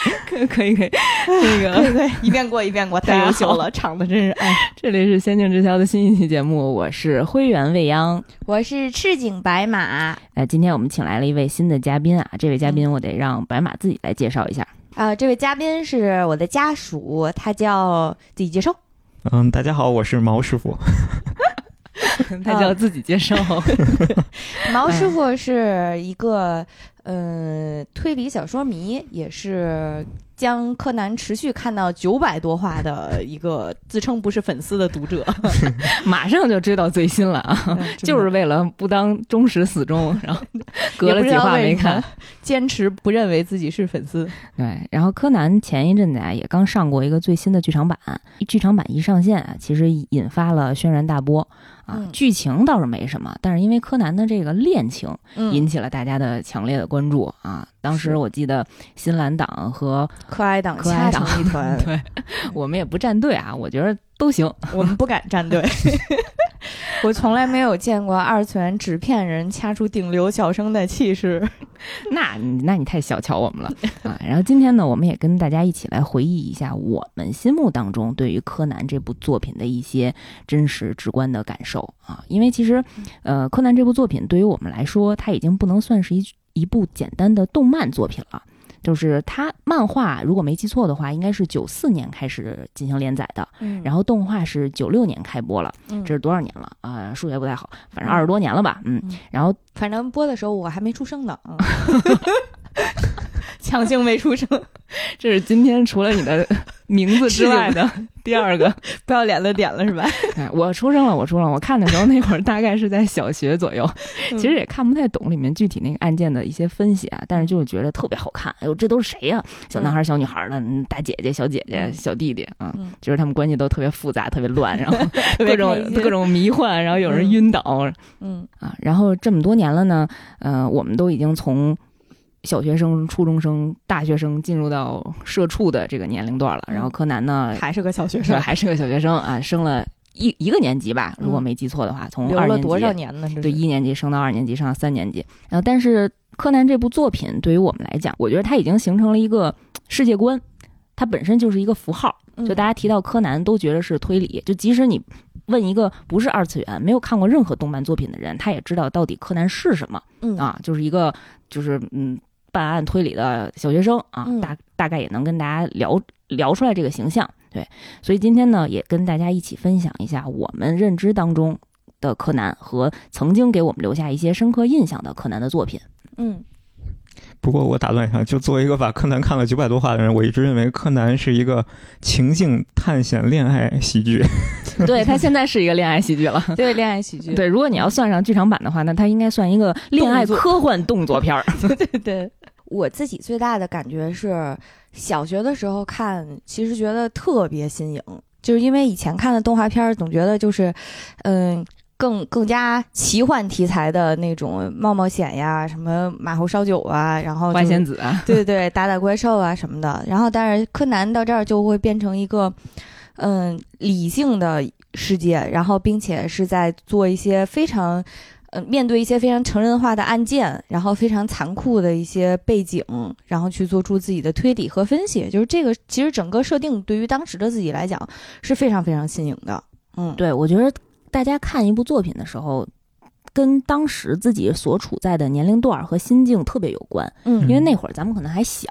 可可以可以，那个对，一遍过一遍过，太优秀了，唱的真是哎。这里是《仙境之桥》的新一期节目，我是灰原未央，我是赤井白马。哎，今天我们请来了一位新的嘉宾啊，这位嘉宾我得让白马自己来介绍一下啊。这位嘉宾是我的家属，他叫自己介绍。嗯，大家好，我是毛师傅。他叫自己介绍。毛师傅是一个。呃，推理小说迷也是将柯南持续看到九百多话的一个自称不是粉丝的读者，马上就知道最新了啊！就是为了不当忠实死忠，然后隔了几话没看，坚持不认为自己是粉丝。对，然后柯南前一阵子啊也刚上过一个最新的剧场版，剧场版一上线啊，其实引发了轩然大波。啊，剧情倒是没什么，但是因为柯南的这个恋情引起了大家的强烈的关注啊。当时我记得新蓝党和柯哀党掐成一团，对我们也不站队啊，我觉得都行，我们不敢站队。我从来没有见过二次元纸片人掐出顶流小生的气势，那那你太小瞧我们了 啊！然后今天呢，我们也跟大家一起来回忆一下我们心目当中对于柯南这部作品的一些真实直观的感受啊，因为其实，呃，柯南这部作品对于我们来说，它已经不能算是一一部简单的动漫作品了。就是它漫画，如果没记错的话，应该是九四年开始进行连载的，嗯，然后动画是九六年开播了，嗯，这是多少年了啊？数学不太好，反正二十多年了吧，嗯，然后反正播的时候我还没出生呢，强行没出声，这是今天除了你的 名字之外的。第二个不要脸的点了是吧？我出生了，我出生了。我看的时候那会儿大概是在小学左右，其实也看不太懂里面具体那个案件的一些分析啊，但是就是觉得特别好看。哎呦，这都是谁呀？小男孩、小女孩的，大姐姐、小姐姐、小弟弟啊，就是他们关系都特别复杂、特别乱，然后 各种各种迷幻，然后有人晕倒，嗯啊，然后这么多年了呢，呃，我们都已经从。小学生、初中生、大学生进入到社畜的这个年龄段了，然后柯南呢还是个小学生，还是个小学生啊，升了一一个年级吧，如果没记错的话，从二年级多少年呢？对，一年级升到二年级，升到三年级。然后，但是柯南这部作品对于我们来讲，我觉得它已经形成了一个世界观，它本身就是一个符号。就大家提到柯南，都觉得是推理。就即使你问一个不是二次元、没有看过任何动漫作品的人，他也知道到底柯南是什么。嗯啊，就是一个，就是嗯。办案推理的小学生啊，大大概也能跟大家聊聊出来这个形象。对，所以今天呢，也跟大家一起分享一下我们认知当中的柯南和曾经给我们留下一些深刻印象的柯南的作品。嗯。不过我打断一下，就作为一个把柯南看了九百多话的人，我一直认为柯南是一个情境探险恋爱喜剧。对他现在是一个恋爱喜剧了，对恋爱喜剧。对，如果你要算上剧场版的话，那他应该算一个恋爱科幻动作片儿。对 对对，我自己最大的感觉是，小学的时候看，其实觉得特别新颖，就是因为以前看的动画片总觉得就是，嗯。更更加奇幻题材的那种冒冒险呀，什么马猴烧酒啊，然后花仙子啊，对 对对，打打怪兽啊什么的。然后，但是柯南到这儿就会变成一个，嗯，理性的世界，然后并且是在做一些非常，呃，面对一些非常成人化的案件，然后非常残酷的一些背景，然后去做出自己的推理和分析。就是这个，其实整个设定对于当时的自己来讲是非常非常新颖的。嗯，对，我觉得。大家看一部作品的时候，跟当时自己所处在的年龄段和心境特别有关。嗯，因为那会儿咱们可能还小，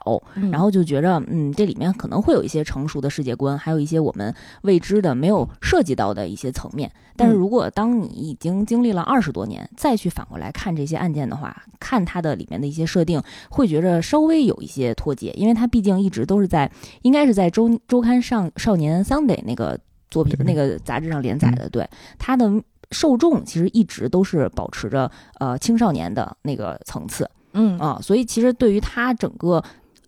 然后就觉着，嗯，这里面可能会有一些成熟的世界观，还有一些我们未知的、没有涉及到的一些层面。但是如果当你已经经历了二十多年，再去反过来看这些案件的话，看它的里面的一些设定，会觉着稍微有一些脱节，因为它毕竟一直都是在，应该是在周周刊上少年 Sunday 那个。作品那个杂志上连载的，对它的受众其实一直都是保持着呃青少年的那个层次，嗯啊，所以其实对于它整个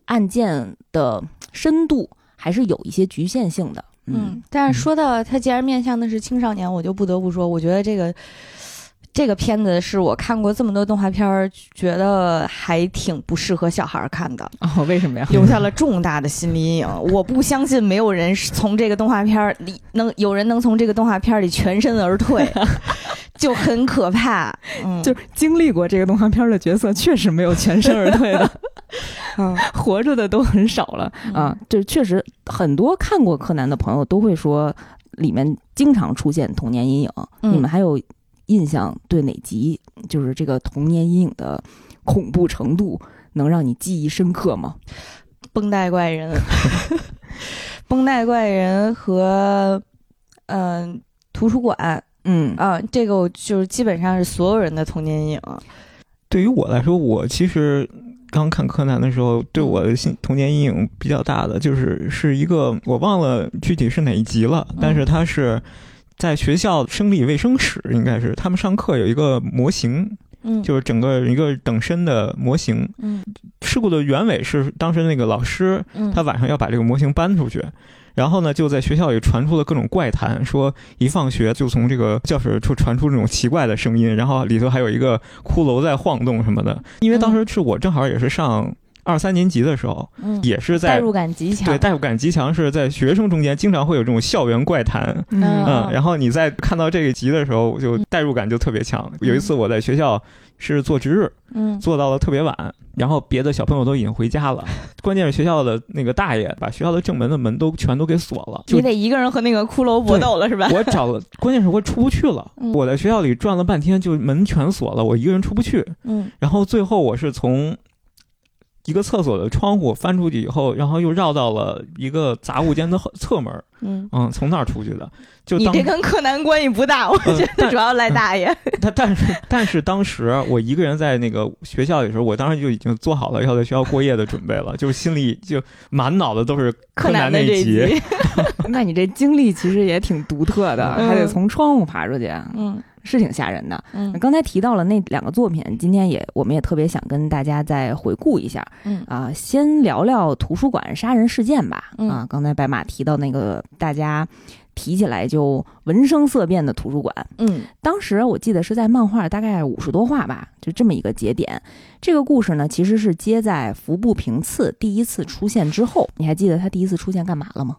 案件的深度还是有一些局限性的，嗯。但是说到它既然面向的是青少年，我就不得不说，我觉得这个这个片子是我看过这么多动画片儿，觉得还挺不适合小孩儿看的，哦，为什么呀？留下了重大的心理阴影。我不相信没有人是从这个动画片儿里能有人能从这个动画片儿里全身而退，就很可怕。嗯，就经历过这个动画片的角色，确实没有全身而退的，嗯活着的都很少了啊。这确实很多看过柯南的朋友都会说，里面经常出现童年阴影。嗯你们还有印象对哪集？就是这个童年阴影的恐怖程度能让你记忆深刻吗？绷带怪人，绷带怪人和嗯、图书馆。嗯。啊，这个我就是基本上是所有人的童年阴影。对于我来说，我其实刚看柯南的时候，对我的心童年阴影比较大的，就是是一个我忘了具体是哪一集了，但是它是在学校生理卫生室，应该是他们上课有一个模型，嗯，就是整个一个等身的模型。嗯事故的原委是当时那个老师嗯，他晚上要把这个模型搬出去，然后呢，就在学校里传出了各种怪谈，说一放学就从这个教室处传出这种奇怪的声音，然后里头还有一个骷髅在晃动什么的。因为当时是我正好也是上二三年级的时候，嗯也是在代入感极强。对代入感极强，是在学生中间经常会有这种校园怪谈。嗯嗯，然后你在看到这个集的时候，就代入感就特别强。有一次我在学校是做值日，嗯做到了特别晚，然后别的小朋友都已经回家了，关键是学校的那个大爷把学校的正门的门都全都给锁了，就你得一个人和那个骷髅搏斗了是吧？我找了，关键是我出不去了，嗯我在学校里转了半天，就门全锁了，我一个人出不去，嗯然后最后我是从。一个厕所的窗户翻出去以后，然后又绕到了一个杂物间的侧门，嗯，嗯，从那儿出去的。就你这跟柯南关系不大，我嗯觉得主要赖大爷。但但是但是当时我一个人在那个学校里的时候，我当时就已经做好了要在学校过夜的准备了，就是心里就满脑子都是柯南那这集。集，那你这经历其实也挺独特的，嗯。还得从窗户爬出去，嗯是挺吓人的。嗯刚才提到了那两个作品，今天也我们也特别想跟大家再回顾一下嗯啊。先聊聊图书馆杀人事件吧。嗯啊，刚才白马提到那个大家提起来就闻声色变的图书馆，嗯当时我记得是在漫画大概五十多话吧，就这么一个节点。这个故事呢，其实是接在服部平次第一次出现之后。你还记得他第一次出现干嘛了吗？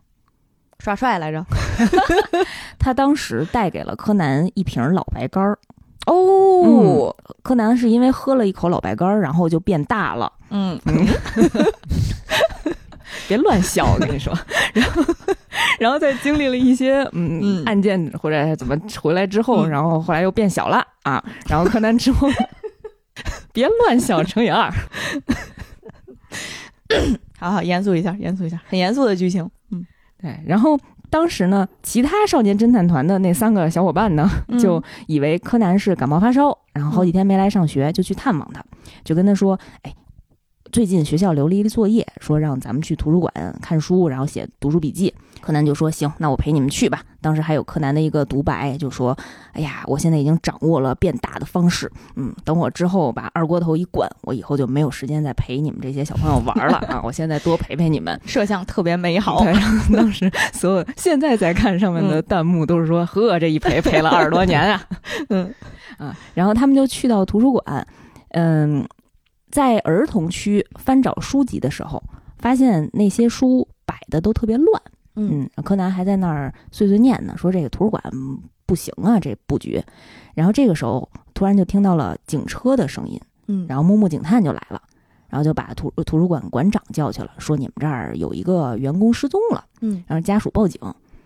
耍帅来着。他当时带给了柯南一瓶老白干儿。哦，柯南是因为喝了一口老白干儿，然后就变大了。嗯 别乱笑，我跟你说。然后，然后在经历了一些嗯嗯案件或者怎么回来之后，嗯然后后来又变小了啊。然后柯南之后，别乱笑乘以二。好好严肃一下，严肃一下，很严肃的剧情。嗯，对，然后当时呢，其他少年侦探团的那三个小伙伴呢，嗯就以为柯南是感冒发烧，然后好几天没来上学，就去探望他，就跟他说：“哎，最近学校留了一个作业，说让咱们去图书馆看书，然后写读书笔记。”柯南就说：“行，那我陪你们去吧。”当时还有柯南的一个独白，就说：“哎呀，我现在已经掌握了变大的方式，嗯，等我之后把二锅头一灌，我以后就没有时间再陪你们这些小朋友玩了 啊！我现在多陪陪你们。”摄像特别美好。对，当时所有现在在看上面的弹幕都是说：“呵，这一陪陪了二十多年啊。”嗯啊，然后他们就去到图书馆，嗯，在儿童区翻找书籍的时候，发现那些书摆的都特别乱。嗯嗯，柯南还在那儿碎碎念呢，说这个图书馆嗯不行啊，这布局。然后这个时候突然就听到了警车的声音，嗯然后木木警探就来了，然后就把图图书馆馆长叫去了，说你们这儿有一个员工失踪了。嗯然后家属报警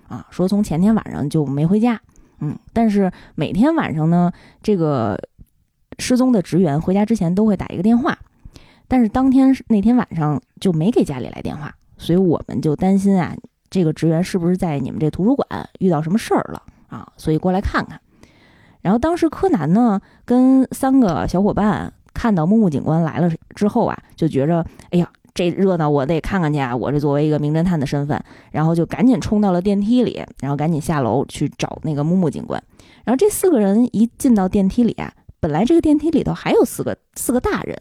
啊，说从前天晚上就没回家，嗯，但是每天晚上呢，这个失踪的职员回家之前都会打一个电话，但是当天那天晚上就没给家里来电话，所以我们就担心啊，这个职员是不是在你们这图书馆遇到什么事儿了啊？所以过来看看。然后当时柯南呢，跟三个小伙伴看到木木警官来了之后啊，就觉着，哎呀，这热闹我得看看去啊！我这作为一个名侦探的身份，然后就赶紧冲到了电梯里，然后赶紧下楼去找那个木木警官。然后这四个人一进到电梯里啊，本来这个电梯里头还有四个四个大人，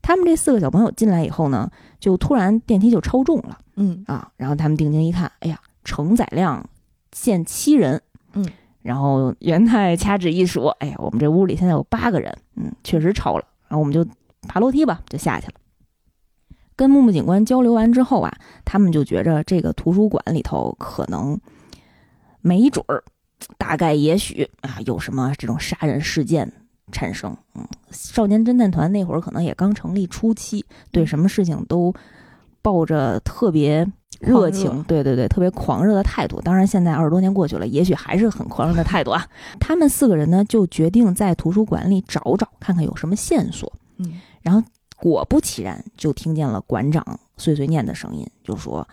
他们这四个小朋友进来以后呢，就突然电梯就超重了嗯啊！然后他们定睛一看，哎呀，承载量限七人，嗯，然后元太掐指一数，哎呀，我们这屋里现在有八个人，嗯，确实超了。然后我们就爬楼梯吧，就下去了。跟木木警官交流完之后啊，他们就觉着这个图书馆里头可能没准儿，大概也许啊有什么这种杀人事件产生。嗯，少年侦探团那会儿可能也刚成立初期，对什么事情都抱着特别热情，对对对，特别狂热的态度。当然，现在二十多年过去了，也许还是很狂热的态度啊。他们四个人呢，就决定在图书馆里找找，看看有什么线索。嗯，然后果不其然，就听见了馆长碎碎念的声音，就说：“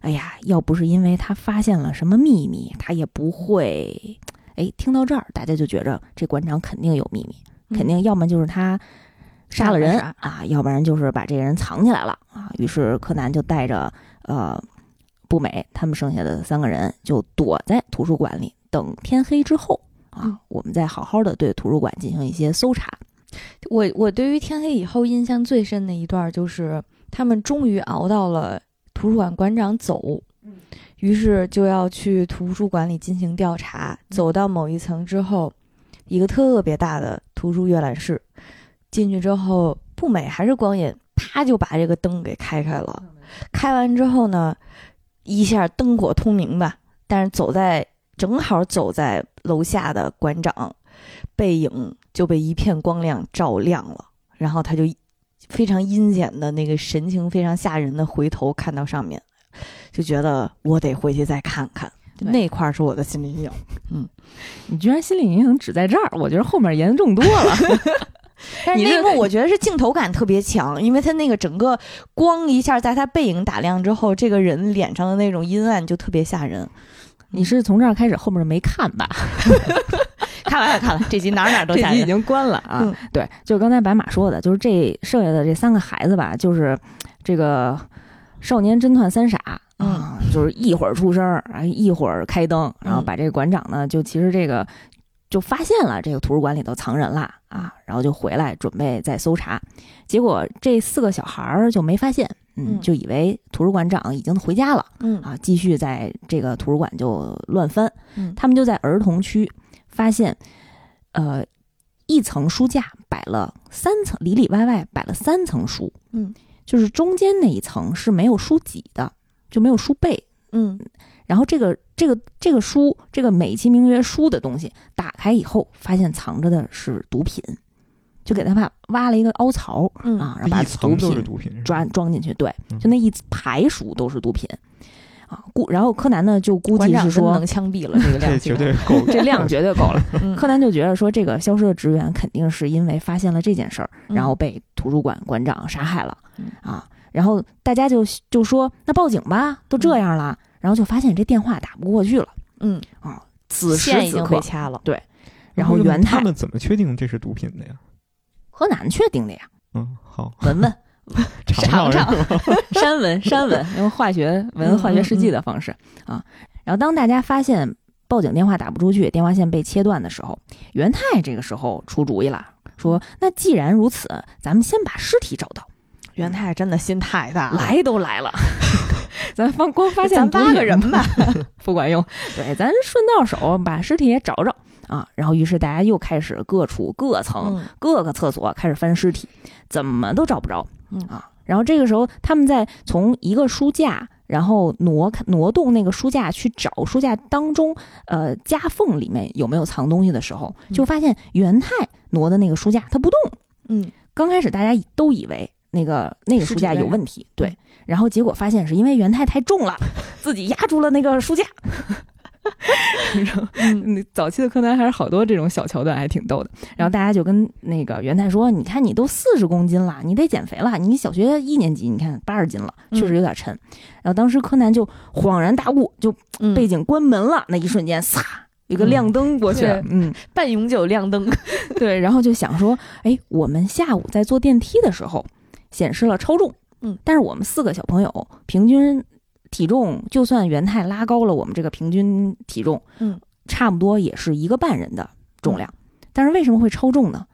哎呀，要不是因为他发现了什么秘密，他也不会……哎，听到这儿，大家就觉着这馆长肯定有秘密，肯定要么就是他杀了人啊，要不然就是把这个人藏起来了啊。于是柯南就带着呃步美他们剩下的三个人，就躲在图书馆里，等天黑之后啊，我们再好好的对图书馆进行一些搜查。”我我对于天黑以后印象最深的一段，就是他们终于熬到了图书馆馆长走，于是就要去图书馆里进行调查。走到某一层之后，一个特别大的图书阅览室，进去之后不美还是光影，啪就把这个灯给开开了。开完之后呢，一下灯火通明吧，但是走在正好走在楼下的馆长背影。就被一片光亮照亮了，然后他就非常阴险的那个神情，非常吓人的回头看到上面，就觉得我得回去再看看。那块儿是我的心理阴影。嗯，你居然心理阴影只在这儿？我觉得后面严重多了。但是那幕我觉得是镜头感特别强，因为他那个整个光一下在他背影打亮之后，这个人脸上的那种阴暗就特别吓人。你是从这儿开始，后面没看吧？看了看了，这集哪哪都这集已经关了啊！对，就刚才白马说的，就是这剩下的这三个孩子吧，就是这个少年侦探三傻啊，就是一会儿出声啊，一会儿开灯，然后把这个馆长呢，就其实这个就发现了这个图书馆里头藏人了啊，然后就回来准备再搜查，结果这四个小孩儿就没发现，嗯，就以为图书馆长已经回家了，嗯啊，继续在这个图书馆就乱翻，他们就在儿童区。发现，呃，一层书架摆了三层，里里外外摆了三层书。嗯，就是中间那一层是没有书脊的，就没有书背。嗯，然后这个这个这个书，这个美其名曰书的东西，打开以后发现藏着的是毒品，就给他把挖了一个凹槽啊，然后把毒品装装进去。对，就那一排书都是毒品。啊，估然后柯南呢就估计是说能枪毙了这个量，绝对 够，这量绝对够了。柯南就觉得说这个消失的职员肯定是因为发现了这件事儿，然后被图书馆馆长杀害了啊。然后大家就就说那报警吧，都这样了。然后就发现这电话打不过去了。嗯啊，此时已经被掐了。对，然后元太他们怎么确定这是毒品的呀？柯南确定的呀。嗯，好，闻闻。尝尝山闻山闻，用化学闻化学试剂的方式啊。然后当大家发现报警电话打不出去，电话线被切断的时候，元太这个时候出主意了，说：“那既然如此，咱们先把尸体找到。”元太真的心太大，来都来了，咱光光发现八个人吧，不管用。对，咱顺道手把尸体也找找啊。然后于是大家又开始各处各层各个厕所开始翻尸体，怎么都找不着。嗯啊，然后这个时候他们在从一个书架，然后挪挪动那个书架去找书架当中呃夹缝里面有没有藏东西的时候，就发现元太挪的那个书架它不动。嗯，刚开始大家都以为那个那个书架有问题，对，然后结果发现是因为元太太重了，自己压住了那个书架。嗯，早期的柯南还是好多这种小桥段，还挺逗的。然后大家就跟那个元太说：“你看，你都四十公斤了，你得减肥了。你小学一年级，你看八十斤了，确实有点沉。”然后当时柯南就恍然大悟，就背景关门了，那一瞬间，撒一个亮灯过去，嗯，半永久亮灯。对，然后就想说：“哎，我们下午在坐电梯的时候显示了超重，嗯，但是我们四个小朋友平均。”体重就算元太拉高了我们这个平均体重，嗯，差不多也是一个半人的重量，但是为什么会超重呢？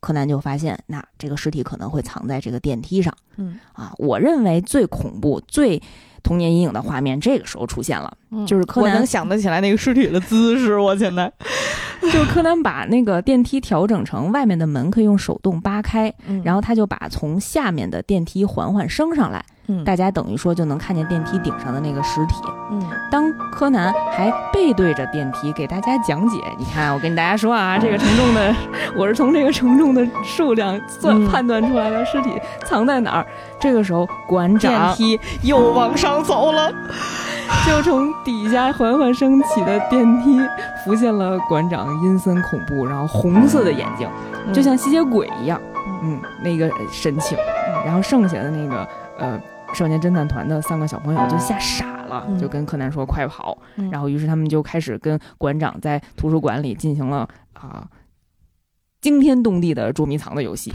柯南就发现，那这个尸体可能会藏在这个电梯上，嗯。啊，我认为最恐怖、最童年阴影的画面这个时候出现了，嗯就是柯南我能想得起来那个尸体的姿势，我现在，就是柯南把那个电梯调整成外面的门可以用手动扒开，然后后他就把从下面的电梯缓缓升上来，嗯。大家等于说就能看见电梯顶上的那个尸体。嗯。当柯南还背对着电梯给大家讲解，你看我跟大家说啊，这个承重的，我是从这个承重的数量算嗯判断出来的尸体藏在哪儿。这个时候馆长电梯又往上走了，就从底下缓缓升起的电梯浮现了馆长阴森恐怖，然后红色的眼睛，就像吸血鬼一样，嗯，那个神情。然后剩下的那个呃少年侦探团的三个小朋友就吓傻了，嗯就跟柯南说快跑。嗯然后于是他们就开始跟馆长在图书馆里进行了啊。惊天动地的捉迷藏的游戏，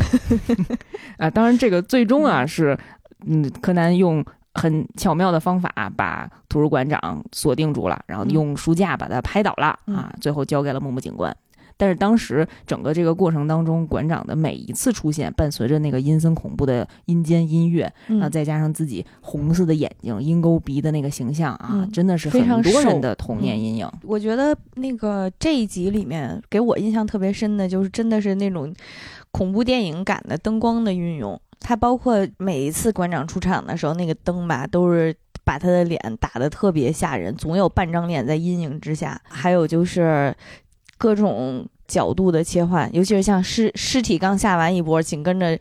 啊，当然这个最终啊是，嗯，柯南用很巧妙的方法把图书馆长锁定住了，然后用书架把他拍倒了、嗯啊，最后交给了木木警官。但是当时整个这个过程当中，馆长的每一次出现，伴随着那个阴森恐怖的阴间音乐，嗯然后再加上自己红色的眼睛、鹰钩鼻的那个形象啊，嗯真的是很多人的童年阴影。我觉得那个这一集里面给我印象特别深的，就是真的是那种恐怖电影感的灯光的运用。它包括每一次馆长出场的时候，那个灯吧都是把他的脸打得特别吓人，总有半张脸在阴影之下。还有就是各种角度的切换，尤其是像尸尸体刚下完一波，紧跟着。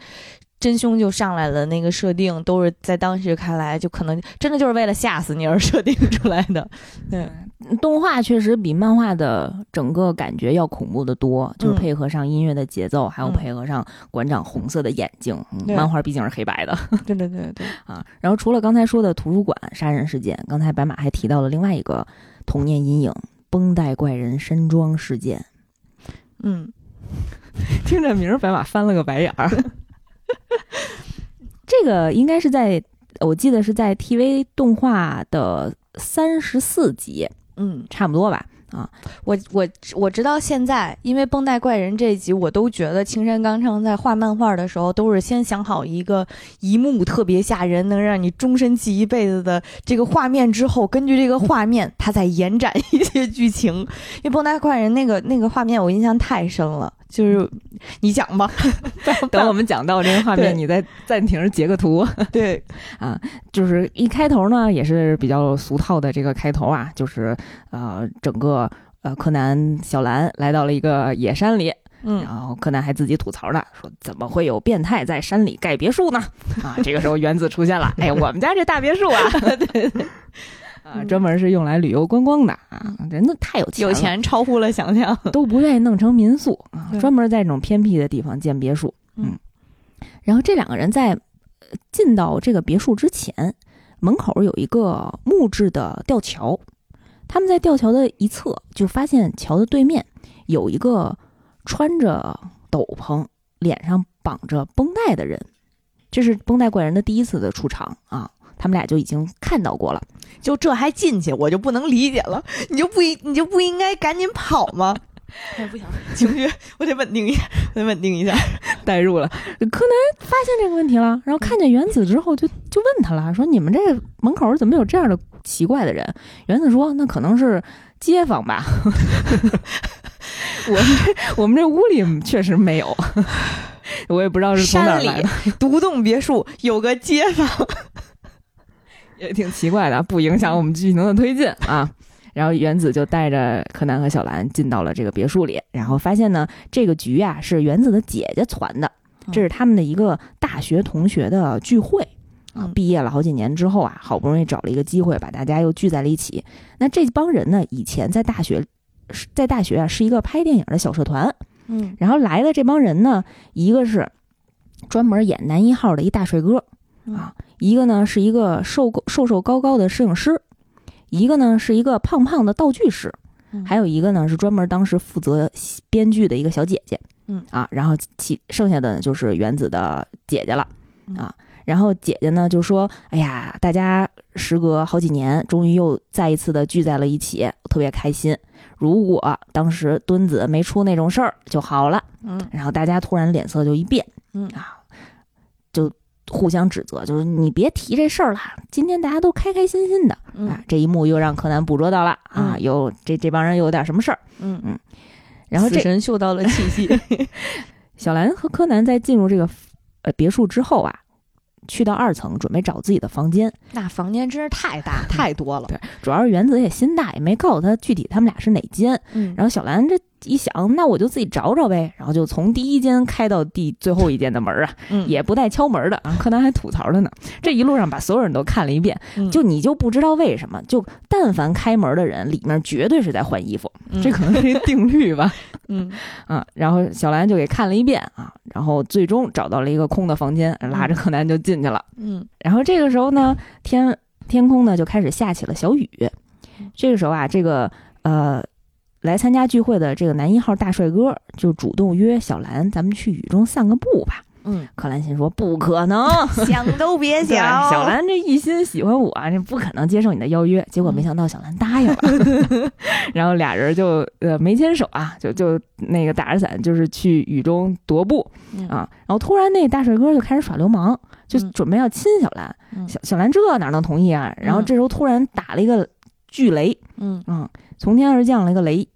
真凶就上来了，那个设定都是在当时看来，就可能真的就是为了吓死你而设定出来的。对，动画确实比漫画的整个感觉要恐怖的多，就是嗯配合上音乐的节奏，还有嗯配合上馆长红色的眼睛。嗯对漫画毕竟是黑白的对对对对，啊。然后除了刚才说的图书馆杀人事件，刚才白马还提到了另外一个童年阴影——绷带怪人山庄事件。嗯。听这名儿，白马翻了个白眼儿。这个应该是在，我记得是在 TV 动画的三十四集，嗯，差不多吧？啊，我我我直到现在，因为绷带怪人这一集，我都觉得青山刚昌在画漫画的时候，都是先想好一个一幕特别吓人，能让你终身记一辈子的这个画面之后，根据这个画面，他再延展一些剧情。因为绷带怪人那个那个画面，我印象太深了。就是你讲吧，等 我们讲到这个画面，你再暂停截个图。对，啊，就是一开头呢，也是比较俗套的这个开头啊，就是呃，整个呃柯南小兰来到了一个野山里，嗯然后柯南还自己吐槽呢，说怎么会有变态在山里盖别墅呢？啊，这个时候原子出现了，哎，我们家这大别墅啊，对对。啊，专门是用来旅游观光的啊，人都太有钱了，有钱超乎了想象。都不愿意弄成民宿啊，专门在这种偏僻的地方建别墅。嗯，然后这两个人在呃进到这个别墅之前，门口有一个木质的吊桥，他们在吊桥的一侧就发现桥的对面有一个穿着斗篷、脸上绑着绷带的人，这是绷带怪人的第一次的出场啊。他们俩就已经看到过了，就这还进去，我就不能理解了。你就不应你就不应该赶紧跑吗？哎，不行，情绪我得稳定一下，我得稳定一下。代入了。柯南发现这个问题了，然后看见原子之后就，就问他了，说：“你们这门口怎么有这样的奇怪的人？”原子说：“那可能是街坊吧。我们这我们这屋里确实没有，我也不知道是从哪儿来的，独栋别墅有个街坊，也挺奇怪的，不影响我们剧情的推进啊。”然后原子就带着柯南和小兰进到了这个别墅里，然后发现呢，这个局啊是原子的姐姐传的，这是他们的一个大学同学的聚会啊嗯。毕业了好几年之后啊，好不容易找了一个机会，把大家又聚在了一起。那这帮人呢，以前在大学，是在大学啊是一个拍电影的小社团，嗯然后来的这帮人呢，一个是专门演男一号的一大帅哥啊，一个呢是一个瘦瘦瘦高高的摄影师。一个呢是一个胖胖的道具师，嗯。还有一个呢是专门当时负责编剧的一个小姐姐，嗯。啊，然后其剩下的就是原子的姐姐了。嗯。啊，然后姐姐呢就说，哎呀，大家时隔好几年，终于又再一次的聚在了一起，特别开心。如果当时墩子没出那种事儿就好了，嗯。然后大家突然脸色就一变，嗯。啊，就互相指责，就是你别提这事儿了，今天大家都开开心心的啊。这一幕又让柯南捕捉到了啊，有这这帮人有点什么事儿，嗯嗯。然后这神嗅到了气息。小兰和柯南在进入这个呃别墅之后啊。去到二层准备找自己的房间，那房间真是太大太多了。对，主要是原子也心大，也没告诉他具体他们俩是哪间。嗯，然后小兰这一想，那我就自己找找呗，然后就从第一间开到第最后一间的门啊，也不带敲门的啊。柯南还吐槽了呢，这一路上把所有人都看了一遍，就你就不知道为什么，就但凡开门的人里面绝对是在换衣服，这可能是一定律吧。嗯 啊，然后小兰就给看了一遍啊，然后最终找到了一个空的房间，拉着柯南就进去了。嗯，然后这个时候呢，天天空呢就开始下起了小雨。这个时候啊，这个呃来参加聚会的这个男一号大帅哥就主动约小兰，咱们去雨中散个步吧。嗯，柯兰心说不可能，想都别想。小兰这一心喜欢我，这不可能接受你的邀约。结果没想到小兰答应了，然后俩人就呃没牵手啊，就就那个打着伞，就是去雨中踱步啊。然后突然那大帅哥就开始耍流氓，就准备要亲小兰。小小兰这哪能同意啊？然后这时候突然打了一个巨雷，嗯啊，从天而降了一个雷，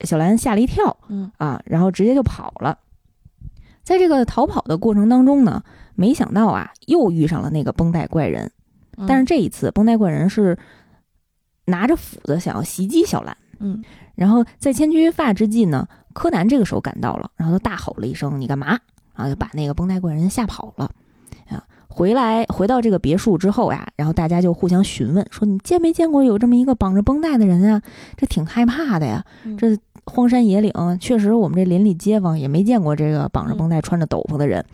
小兰吓了一跳，嗯啊，然后直接就跑了。在这个逃跑的过程当中呢，没想到啊，又遇上了那个绷带怪人。但是这一次，绷带怪人是拿着斧子想要袭击小兰。嗯，然后在千钧一发之际呢，柯南这个时候赶到了，然后他大吼了一声：“你干嘛？”啊，就把那个绷带怪人吓跑了。啊，回来回到这个别墅之后呀，然后大家就互相询问说：“你见没见过有这么一个绑着绷带的人啊？这挺害怕的呀。”这。荒山野岭，确实我们这邻里街坊也没见过这个绑着绷带、穿着斗篷的人。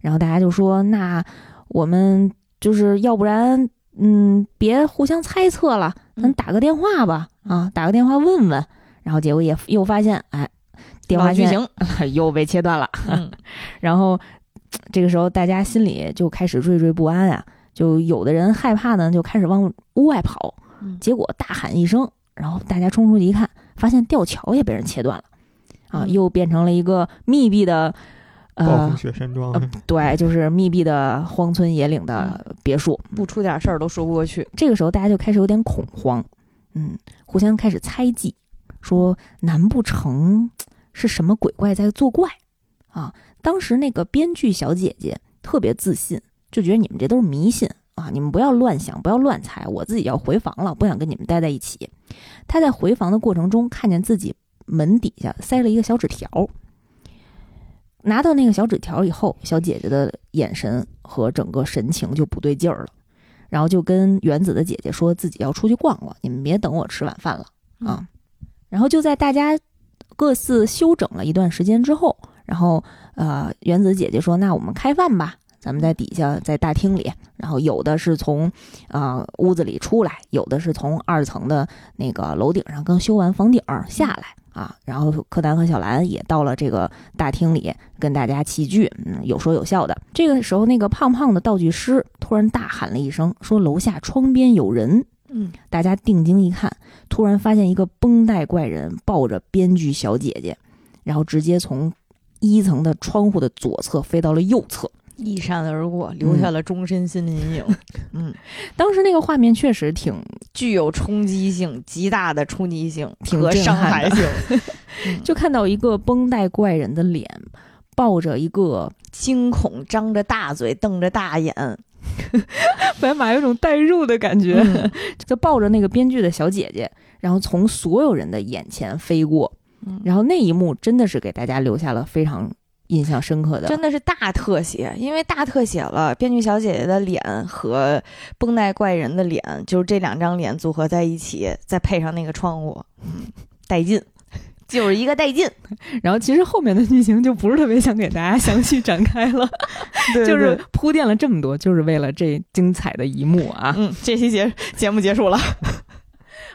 然后大家就说：“那我们就是要不然，嗯，别互相猜测了，咱打个电话吧，啊，打个电话问问。”然后结果也又发现，哎，电话剧情 又被切断了。然后这个时候大家心里就开始惴惴不安啊，就有的人害怕呢，就开始往屋外跑。结果大喊一声，然后大家冲出去一看。发现吊桥也被人切断了，啊，又变成了一个密闭的，呃，雪山庄，对，就是密闭的荒村野岭的别墅，不出点事儿都说不过去。这个时候大家就开始有点恐慌，嗯，互相开始猜忌，说难不成是什么鬼怪在作怪啊？当时那个编剧小姐姐特别自信，就觉得你们这都是迷信。啊！你们不要乱想，不要乱猜。我自己要回房了，不想跟你们待在一起。她在回房的过程中，看见自己门底下塞了一个小纸条。拿到那个小纸条以后，小姐姐的眼神和整个神情就不对劲儿了，然后就跟原子的姐姐说自己要出去逛逛，你们别等我吃晚饭了啊。然后就在大家各自休整了一段时间之后，然后呃，原子姐姐说：“那我们开饭吧。”咱们在底下，在大厅里，然后有的是从，啊屋子里出来，有的是从二层的那个楼顶上刚修完房顶下来啊。然后柯南和小兰也到了这个大厅里，跟大家齐聚，嗯，有说有笑的。这个时候，那个胖胖的道具师突然大喊了一声，说楼下窗边有人。嗯，大家定睛一看，突然发现一个绷带怪人抱着编剧小姐姐，然后直接从一层的窗户的左侧飞到了右侧。一闪而过，留下了终身心理阴影。嗯，当时那个画面确实挺具有冲击性、极大的冲击性和伤害性。就看到一个绷带怪人的脸，抱着一个惊恐、张着大嘴、瞪着大眼，白马有种代入的感觉，就抱着那个编剧的小姐姐，然后从所有人的眼前飞过。然后那一幕真的是给大家留下了非常。印象深刻的真的是大特写，因为大特写了编剧小姐姐的脸和绷带怪人的脸，就是这两张脸组合在一起，再配上那个窗户，带劲，就是一个带劲。然后其实后面的剧情就不是特别想给大家详细展开了，就是铺垫了这么多，就是为了这精彩的一幕啊。嗯，这期节节目结束了，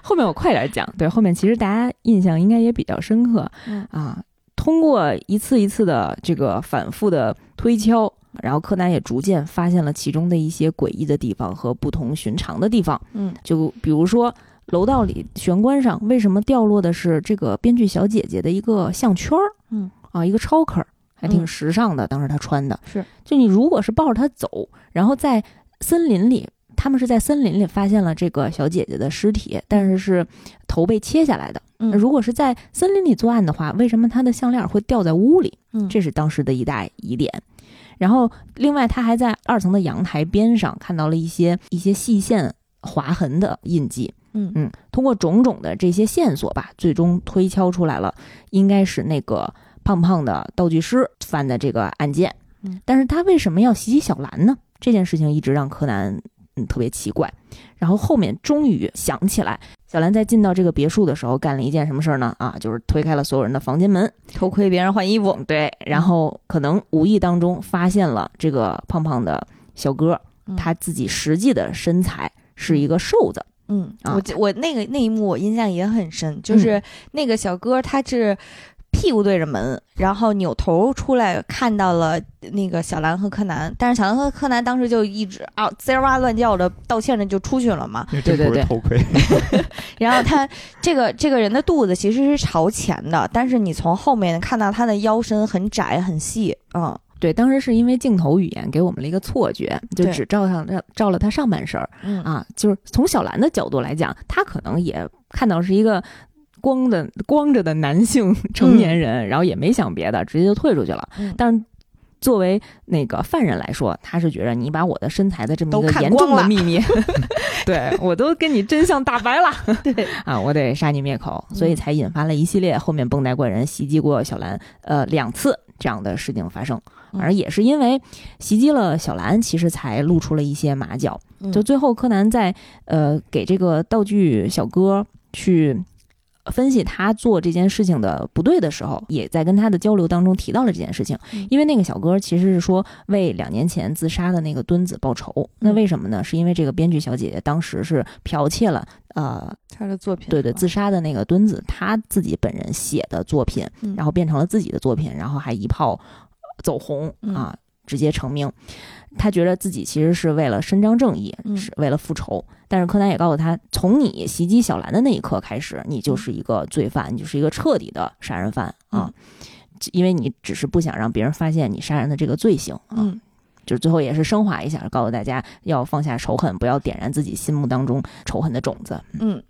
后面我快点讲。对，后面其实大家印象应该也比较深刻啊。通过一次一次的这个反复的推敲，然后柯南也逐渐发现了其中的一些诡异的地方和不同寻常的地方。嗯，就比如说楼道里玄关上为什么掉落的是这个编剧小姐姐的一个项圈儿？嗯，啊，一个 choker，还挺时尚的。当时她穿的是，就你如果是抱着它走，然后在森林里，他们是在森林里发现了这个小姐姐的尸体，但是是头被切下来的。嗯如果是在森林里作案的话，为什么她的项链会掉在屋里？嗯这是当时的一大疑点。然后，另外他还在二层的阳台边上看到了一些一些细线划痕的印记。嗯嗯，通过种种的这些线索吧，最终推敲出来了，应该是那个胖胖的道具师犯的这个案件。嗯，但是他为什么要袭击小兰呢？这件事情一直让柯南嗯特别奇怪。然后后面终于想起来，小兰在进到这个别墅的时候干了一件什么事儿呢？啊，就是推开了所有人的房间门，偷窥别人换衣服，对，然后可能无意当中发现了这个胖胖的小哥，嗯他自己实际的身材是一个瘦子。嗯，啊我记我那个那一幕我印象也很深，就是那个小哥他是屁股对着门，然后扭头出来看到了那个小兰和柯南，但是小兰和柯南当时就一直啊滋哇乱叫的道歉着就出去了嘛。对对是偷窥，然后他这个这个人的肚子其实是朝前的，但是你从后面看到他的腰身很窄很细，嗯。对，当时是因为镜头语言给我们了一个错觉，就只照上照照了他上半身儿。嗯。啊。就是从小兰的角度来讲，他可能也看到是一个光的光着的男性 成年人，然后也没想别的，直接就退出去了。嗯但是作为那个犯人来说，他是觉得你把我的身材的这么一个严重的秘密 对我都跟你真相大白了。对啊，我得杀你灭口，所以才引发了一系列后面绷带怪人袭击过小兰呃两次这样的事情发生，嗯而也是因为袭击了小兰，其实才露出了一些马脚。嗯就最后柯南在呃给这个道具小哥去。分析他做这件事情的不对的时候，也在跟他的交流当中提到了这件事情。嗯因为那个小哥其实是说为两年前自杀的那个墩子报仇。那为什么呢？是因为这个编剧小姐姐当时是剽窃了呃他的作品对对，自杀的那个墩子，他自己本人写的作品，嗯然后变成了自己的作品，然后还一炮走红嗯啊，直接成名。他觉得自己其实是为了伸张正义，嗯是为了复仇。但是柯南也告诉他，从你袭击小兰的那一刻开始，你就是一个罪犯，你就是一个彻底的杀人犯啊，因为你只是不想让别人发现你杀人的这个罪行啊。嗯就是最后也是升华一下，告诉大家要放下仇恨，不要点燃自己心目当中仇恨的种子。嗯，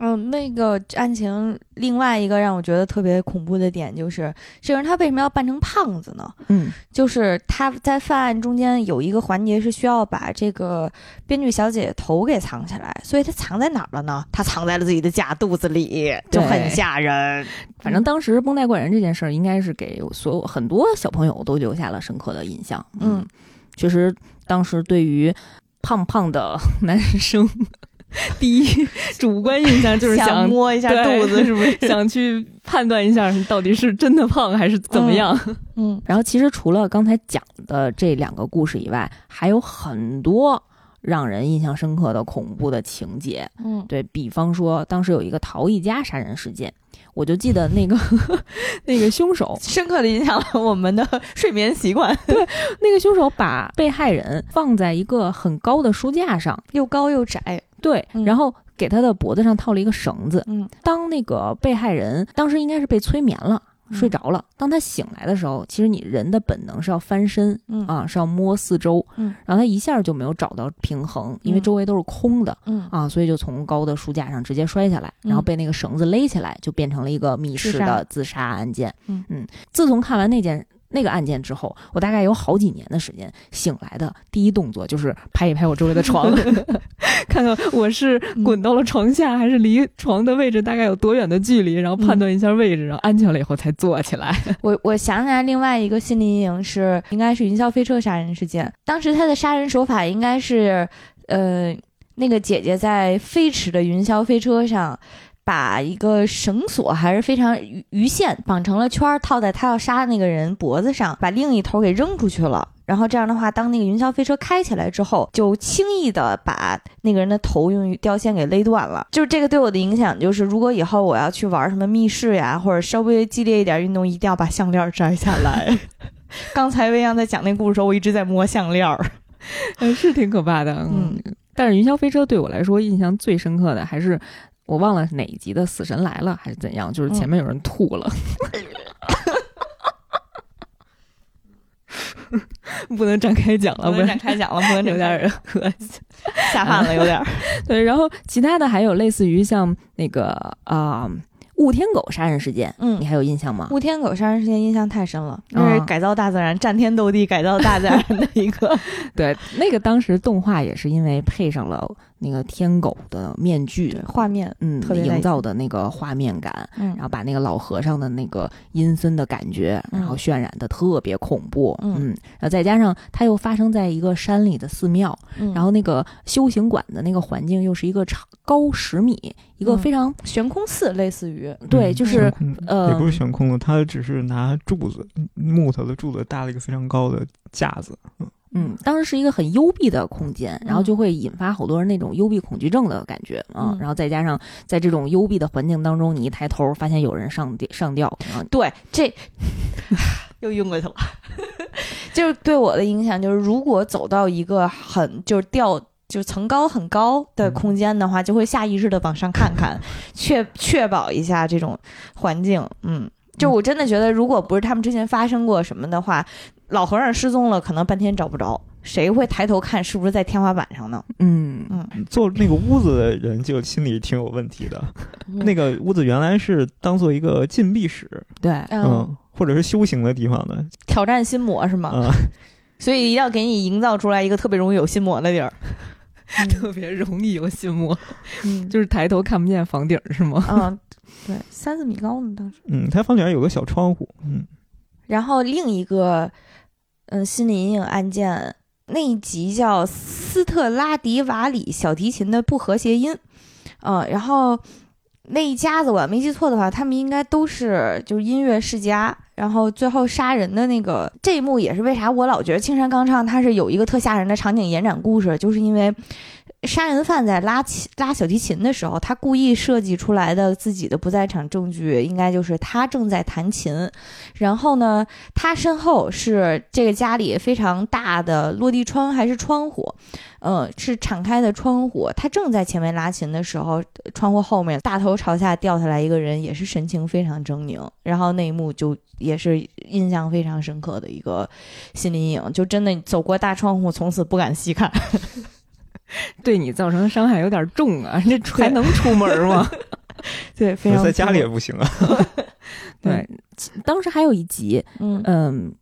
嗯，那个案情另外一个让我觉得特别恐怖的点就是，这个人他为什么要扮成胖子呢？嗯就是他在犯案中间有一个环节是需要把这个编剧小姐姐头给藏起来，所以他藏在哪儿了呢？他藏在了自己的假肚子里，就很吓人。反正当时绷带怪人这件事儿，应该是给所有很多小朋友都留下了深刻的印象。嗯，确实，当时对于胖胖的 男生，第一主观印象就是想想摸一下肚子，是不是？想去判断一下到底是真的胖还是怎么样。嗯 然后，其实除了刚才讲的这两个故事以外，还有很多让人印象深刻的恐怖的情节。嗯对比方说，当时有一个陶艺家杀人事件，我就记得那个那个凶手，深刻的影响了我们的睡眠习惯，对那个凶手把被害人放在一个很高的书架上，又高又窄。对，嗯然后给他的脖子上套了一个绳子。嗯当那个被害人当时应该是被催眠了。嗯睡着了。当他醒来的时候，其实你人的本能是要翻身嗯啊，是要摸四周。嗯，然后他一下就没有找到平衡，因为嗯周围都是空的。嗯啊，所以就从高的书架上直接摔下来，然后嗯被那个绳子勒起来，就变成了一个密室的自杀案件。嗯自从看完那件那个案件之后，我大概有好几年的时间，醒来的第一动作就是拍一拍我周围的床，看看我是滚到了床下，还是离床的位置大概有多远的距离，然后判断一下位置，然后安全了以后才坐起来。我 我想起来另外一个心理阴影是，应该是云霄飞车杀人事件。当时他的杀人手法应该是，呃，那个姐姐在飞驰的云霄飞车上，把一个绳索还是非常鱼鱼线绑成了圈儿，套在他要杀的那个人脖子上，把另一头给扔出去了。然后这样的话，当那个云霄飞车开起来之后，就轻易的把那个人的头用吊线给勒断了。就是这个对我的影响，就是如果以后我要去玩什么密室呀，或者稍微激烈一点运动，一定要把项链摘下来。刚才未央在讲那故事的时候，我一直在摸项链儿。嗯，是挺可怕的。嗯，但是云霄飞车对我来说印象最深刻的还是我忘了是哪一集的《死神来了》还是怎样，就是前面有人吐了。不能展开讲了，不能展开讲了，不能有点 恶心，下饭了有点。对，然后其他的还有类似于像那个啊。雾天狗杀人事件，嗯，你还有印象吗？雾天狗杀人事件印象太深了，那是改造大自然、战天斗地、改造大自然的一个。对，那个当时动画也是因为配上了那个天狗的面具，画面，嗯，特别营造的那个画面感，嗯，然后把那个老和尚的那个阴森的感觉，然后渲染的特别恐怖，嗯，然后再加上它又发生在一个山里的寺庙，然后那个修行馆的那个环境又是一个长高十米。一个非常悬空寺，类似于对，就是呃，也不是悬空的，它只是拿柱子木头的柱子搭了一个非常高的架子。嗯，当时是一个很幽闭的空间，然后就会引发好多人那种幽闭恐惧症的感觉啊。然后再加上在这种幽闭的环境当中，你一抬头发现有人上吊上吊，对，这 又晕过去了。就是对我的影响，就是如果走到一个很就是吊。就层高很高的空间的话，就会下意识的往上看看，确确保一下这种环境。嗯，就我真的觉得，如果不是他们之前发生过什么的话，老和尚失踪了，可能半天找不着，谁会抬头看是不是在天花板上呢？嗯嗯，做那个屋子的人就心里挺有问题的。那个屋子原来是当做一个禁闭室，对，嗯，或者是修行的地方的，挑战心魔是吗？嗯，所以一定要给你营造出来一个特别容易有心魔的地儿。特别容易有心魔，就是抬头看不见房顶，是吗？嗯，对，三四米高呢，当时。嗯，它房顶上有个小窗户。嗯，然后另一个，嗯，心理阴影案件那一集叫斯特拉迪瓦里小提琴的不和谐音，嗯，然后。那一家子，我没记错的话，他们应该都是就是音乐世家。然后最后杀人的那个这一幕，也是为啥我老觉得青山刚唱他是有一个特吓人的场景延展故事，就是因为。杀人犯在拉琴拉小提琴的时候，他故意设计出来的自己的不在场证据，应该就是他正在弹琴。然后呢，他身后是这个家里非常大的落地窗还是窗户？嗯，是敞开的窗户。他正在前面拉琴的时候，窗户后面大头朝下掉下来一个人，也是神情非常狰狞。然后那一幕就也是印象非常深刻的一个心理阴影，就真的走过大窗户，从此不敢细看。对你造成的伤害有点重啊！这还能出门吗？对，非常在家里也不行啊。对，当时还有一集，嗯，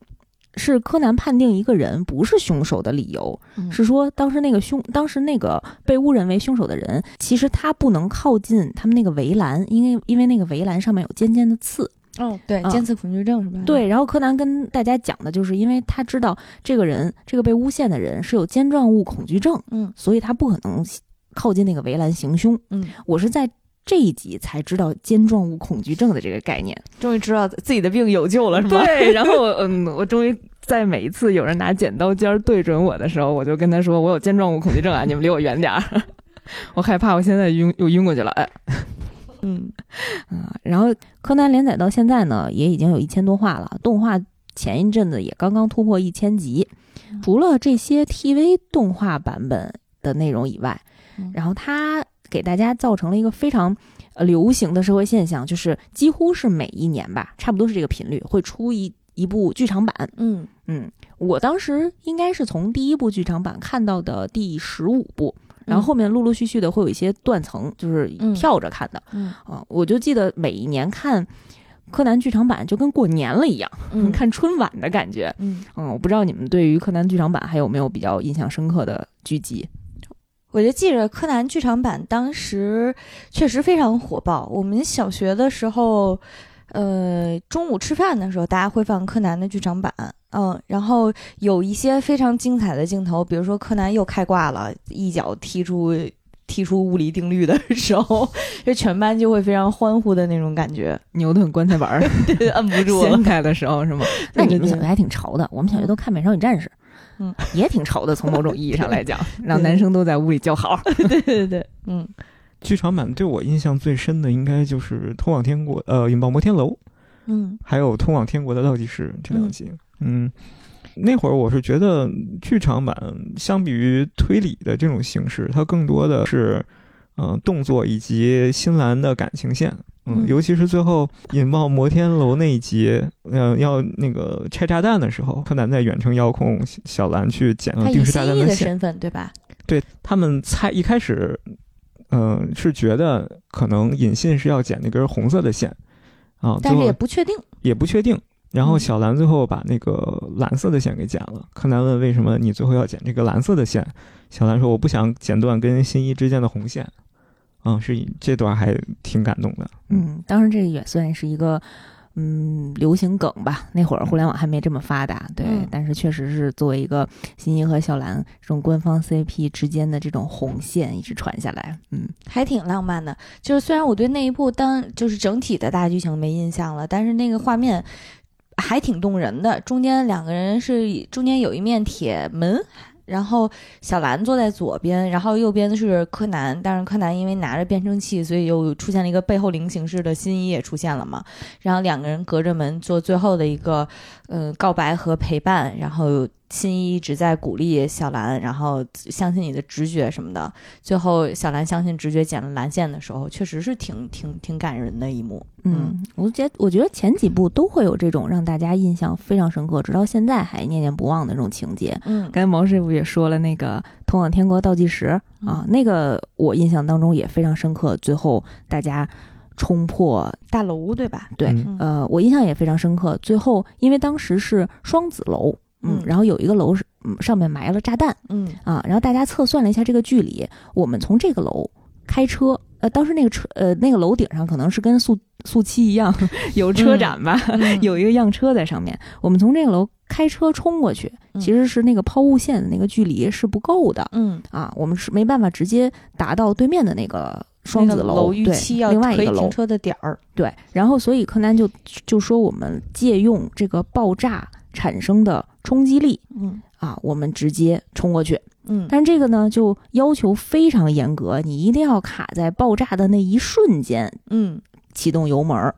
是柯南判定一个人不是凶手的理由，是说当时那个凶，当时那个被误认为凶手的人，其实他不能靠近他们那个围栏，因为因为那个围栏上面有尖尖的刺。哦，对，尖刺恐惧症是吧？对，然后柯南跟大家讲的就是，因为他知道这个人，这个被诬陷的人是有尖状物恐惧症，嗯，所以他不可能靠近那个围栏行凶。嗯，我是在这一集才知道尖状物恐惧症的这个概念，终于知道自己的病有救了，是吗？对，然后嗯，我终于在每一次有人拿剪刀尖对准我的时候，我就跟他说，我有尖状物恐惧症啊，你们离我远点儿，我害怕，我现在晕又晕过去了，哎。嗯，啊，然后柯南连载到现在呢，也已经有一千多话了。动画前一阵子也刚刚突破一千集。除了这些 TV 动画版本的内容以外，然后它给大家造成了一个非常流行的社会现象，就是几乎是每一年吧，差不多是这个频率会出一一部剧场版。嗯嗯，我当时应该是从第一部剧场版看到的第十五部。然后后面陆陆续续的会有一些断层，就是跳着看的。嗯啊，我就记得每一年看柯南剧场版就跟过年了一样，看春晚的感觉。嗯嗯，我不知道你们对于柯南剧场版还有没有比较印象深刻的剧集？我就记着柯南剧场版当时确实非常火爆。我们小学的时候，呃，中午吃饭的时候，大家会放柯南的剧场版。嗯，然后有一些非常精彩的镜头，比如说柯南又开挂了，一脚踢出踢出物理定律的时候，这全班就会非常欢呼的那种感觉。牛顿棺材板儿摁不住了掀开的时候是吗？那你们小学还挺潮的，我们小学都看《美少女战士》，嗯，也挺潮的。从某种意义上来讲，让男生都在屋里叫好。对对对，嗯，剧场版对我印象最深的应该就是《通往天国》呃，《引爆摩天楼》，嗯，还有《通往天国的倒计时》这两集。嗯，那会儿我是觉得剧场版相比于推理的这种形式，它更多的是，嗯，动作以及新兰的感情线。嗯，嗯尤其是最后引爆摩天楼那一集，呃，要那个拆炸弹的时候，柯南在远程遥控小小兰去捡定时炸新一的弹线。身份，对吧？对他们猜一开始，嗯、是觉得可能引信是要捡那根红色的线，啊，但是也不确定。也不确定。然后嗯小兰最后把那个蓝色的线给剪了。柯南问为什么你最后要剪这个蓝色的线？小兰说我不想剪断跟新一之间的红线。嗯，是以这段还挺感动的。嗯，当然这个也算是一个嗯流行梗吧。那会儿互联网还没这么发达，对，嗯但是确实是作为一个新一和小兰这种官方 CP 之间的这种红线一直传下来。嗯还挺浪漫的。就是虽然我对那一部当就是整体的大剧情没印象了，但是那个画面还挺动人的。中间两个人是中间有一面铁门。然后小兰坐在左边，然后右边的是柯南，但是柯南因为拿着变声器，所以又出现了一个背后菱形式的新一也出现了嘛。然后两个人隔着门做最后的一个呃告白和陪伴，然后新一一直在鼓励小兰，然后相信你的直觉什么的。最后小兰相信直觉剪了蓝线的时候，确实是挺挺挺感人的一幕。嗯，我觉得我觉得前几部都会有这种让大家印象非常深刻，直到现在还念念不忘的那种情节。嗯刚才毛师傅也说了，那个通往天国倒计时啊，嗯那个我印象当中也非常深刻。最后大家冲破大楼对吧？对，嗯呃，我印象也非常深刻。最后，因为当时是双子楼，嗯，嗯然后有一个楼是嗯上面埋了炸弹嗯啊，然后大家测算了一下这个距离，我们从这个楼开车，呃，当时那个车呃那个楼顶上可能是跟速速七一样 有车展吧，嗯有一个样车在上面，我们从这个楼开车冲过去，嗯其实是那个抛物线的那个距离是不够的嗯，啊，我们是没办法直接达到对面的那个双子那个楼预对期要另外一个楼停，车的点儿。对，然后所以柯南就就说我们借用这个爆炸产生的冲击力嗯啊，我们直接冲过去。嗯但是这个呢，就要求非常严格，你一定要卡在爆炸的那一瞬间嗯启动油门儿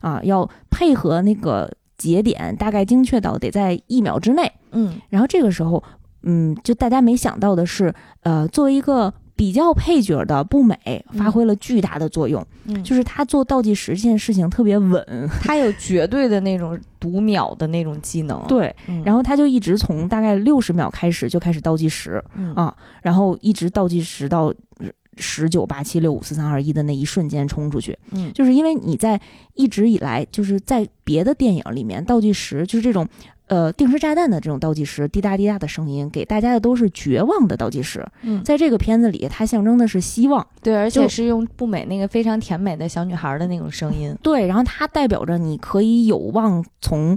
啊，要配合那个节点，大概精确到得在一秒之内。嗯然后这个时候，嗯，就大家没想到的是，呃，作为一个比较配角的步美发挥了巨大的作用，嗯，就是他做倒计时这件事情特别稳，他有绝对的那种读秒的那种技能。对，嗯，然后他就一直从大概六十秒开始就开始倒计时嗯啊，然后一直倒计时到十九八七六五四三二一的那一瞬间冲出去，嗯就是因为你在一直以来就是在别的电影里面倒计时就是这种。呃，定时炸弹的这种倒计时，滴答滴答的声音，给大家的都是绝望的倒计时。嗯，在这个片子里，它象征的是希望，对，而且是用不美那个非常甜美的小女孩的那种声音。对，然后它代表着你可以有望从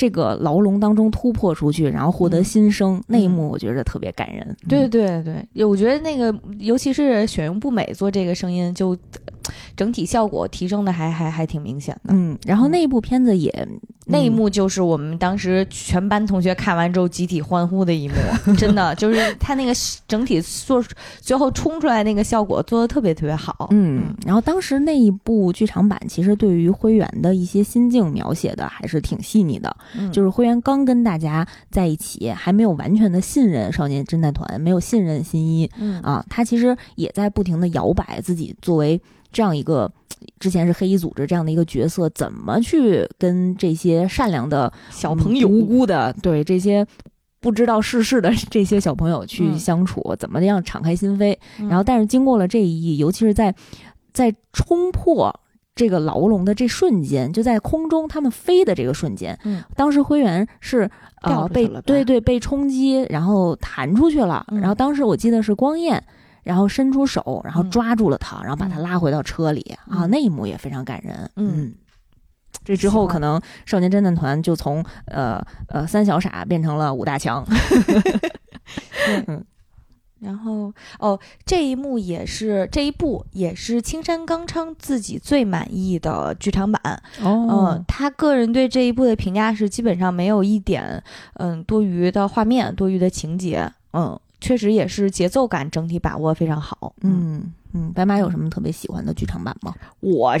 这个牢笼当中突破出去，然后获得嗯新生。那一幕我觉得特别感人。对嗯对对，我觉得那个尤其是选用步美做这个声音，就整体效果提升的还还还挺明显的。嗯，然后那一部片子也那一嗯幕就是我们当时全班同学看完之后集体欢呼的一幕，真的就是他那个整体做最后冲出来那个效果做的特别特别好。嗯，然后当时那一部剧场版其实对于灰原的一些心境描写的还是挺细腻的，嗯，就是灰原刚跟大家在一起，还没有完全的信任少年侦探团，没有信任新一嗯啊，他其实也在不停的摇摆自己作为这样一个。之前是黑衣组织这样的一个角色，怎么去跟这些善良的小朋友嗯无辜的对这些不知道世事的 这些小朋友去嗯相处，怎么样敞开心扉？嗯然后，但是经过了这一役，尤其是在在冲破这个牢笼的这瞬间，就在空中他们飞的这个瞬间，嗯，当时灰原是呃被对对被冲击，然后弹出去了，嗯然后当时我记得是光彦。然后伸出手，然后嗯抓住了他，然后把他嗯拉回到车里、啊，嗯那一幕也非常感人。嗯这之后可能少年侦探团就从呃呃三小傻变成了五大强。然后哦，这一幕也是这一部也是青山刚昌自己最满意的剧场版。哦嗯，他个人对这一部的评价是基本上没有一点嗯多余的画面、多余的情节。嗯，确实也是节奏感整体把握非常好。嗯嗯，白马有什么特别喜欢的剧场版吗？我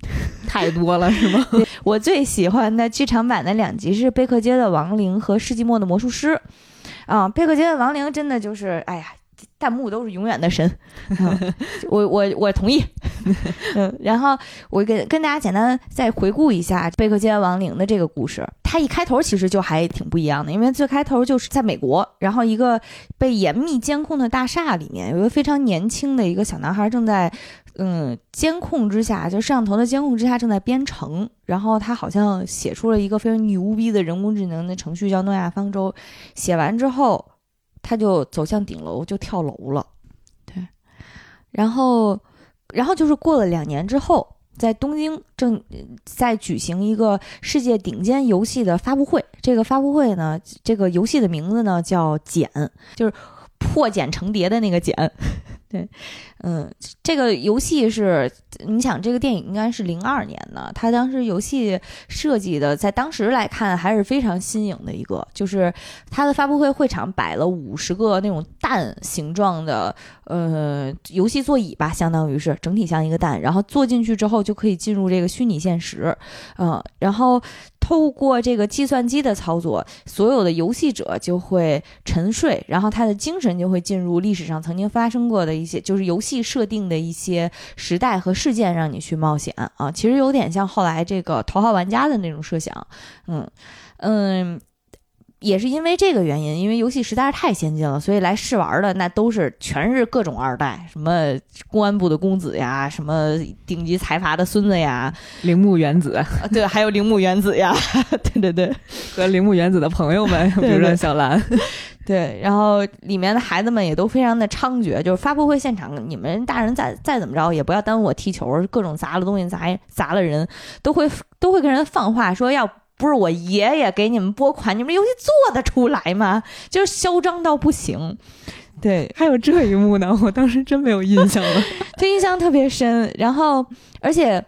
太多了是吗？我最喜欢的剧场版的两集是《贝克街的亡灵》和《世纪末的魔术师》。啊，《贝克街的亡灵》真的就是，哎呀，弹幕都是永远的神。嗯我我我同意。嗯，然后我跟跟大家简单再回顾一下贝克街亡灵的这个故事。它一开头其实就还挺不一样的，因为最开头就是在美国，然后一个被严密监控的大厦里面，有一个非常年轻的一个小男孩正在。嗯，监控之下，就摄像头的监控之下正在编程，然后他好像写出了一个非常牛逼的人工智能的程序，叫诺亚方舟。写完之后，他就走向顶楼，就跳楼了。对，然后，然后就是过了两年之后，在东京正在举行一个世界顶尖游戏的发布会。这个发布会呢，这个游戏的名字呢叫“茧”，就是破茧成蝶的那个茧。对，嗯，这个游戏是，你想这个电影应该是零二年的，它当时游戏设计的，在当时来看还是非常新颖的一个，就是它的发布会会场摆了五十个那种蛋形状的，呃，游戏座椅吧，相当于是整体像一个蛋，然后坐进去之后就可以进入这个虚拟现实，嗯，然后。透过这个计算机的操作，所有的游戏者就会沉睡，然后他的精神就会进入历史上曾经发生过的一些，就是游戏既设定的一些时代和事件，让你去冒险啊。其实有点像后来这个《头号玩家》的那种设想，嗯嗯。也是因为这个原因，因为游戏实在是太先进了，所以来试玩的那都是全是各种二代，什么公安部的公子呀，什么顶级财阀的孙子呀，铃木原子，对，还有铃木原子呀，对对对，和铃木原子的朋友们，比如说小兰，对，然后里面的孩子们也都非常的猖獗，就是发布会现场，你们大人再再怎么着也不要耽误我踢球，各种砸了东西砸砸了人，都会都会跟人放话说要。不是我爷爷给你们拨款，你们游戏做得出来吗？就是嚣张到不行。对，还有这一幕呢，我当时真没有印象了，就印象特别深。然后，而且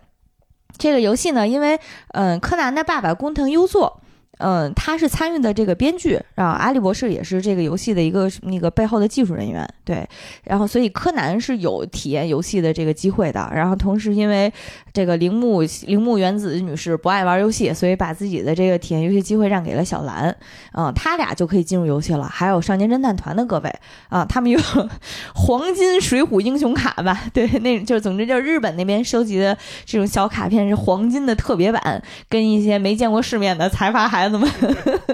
这个游戏呢，因为嗯，柯南的爸爸工藤优作。嗯，他是参与的这个编剧，然后阿笠博士也是这个游戏的一个那个背后的技术人员，对，然后所以柯南是有体验游戏的这个机会的，然后同时因为这个铃木铃木原子女士不爱玩游戏，所以把自己的这个体验游戏机会让给了小兰，嗯，他俩就可以进入游戏了。还有少年侦探团的各位啊，他们有 黄金水浒英雄卡吧？对，那就是总之就是日本那边收集的这种小卡片是黄金的特别版，跟一些没见过世面的财阀孩子。怎么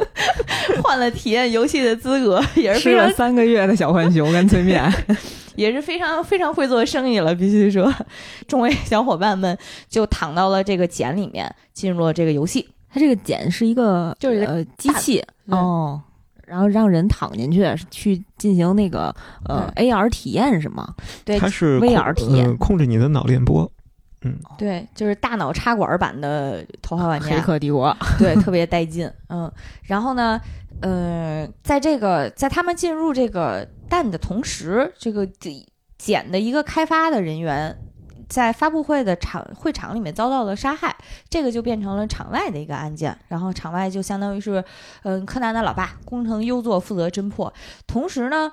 换了体验游戏的资格？也是吃了三个月的小浣熊干脆面，也是非常非常会做生意了。必须说，众位小伙伴们就躺到了这个茧里面，进入了这个游戏。它这个茧是一个就是呃机器哦，然后让人躺进去去进行那个呃 AR 体验是吗？对，它是 VR 体验，控制你的脑电波。嗯，对，就是大脑插管版的《头号玩家》，黑客帝国，对，特别带劲。嗯，然后呢，呃，在这个在他们进入这个蛋的同时，这个简的一个开发的人员在发布会的场会场里面遭到了杀害，这个就变成了场外的一个案件。然后场外就相当于是，嗯，柯南的老爸工程优作负责侦破，同时呢。